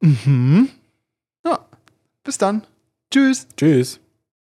Mhm. Ja. Bis dann. Tschüss. Tschüss.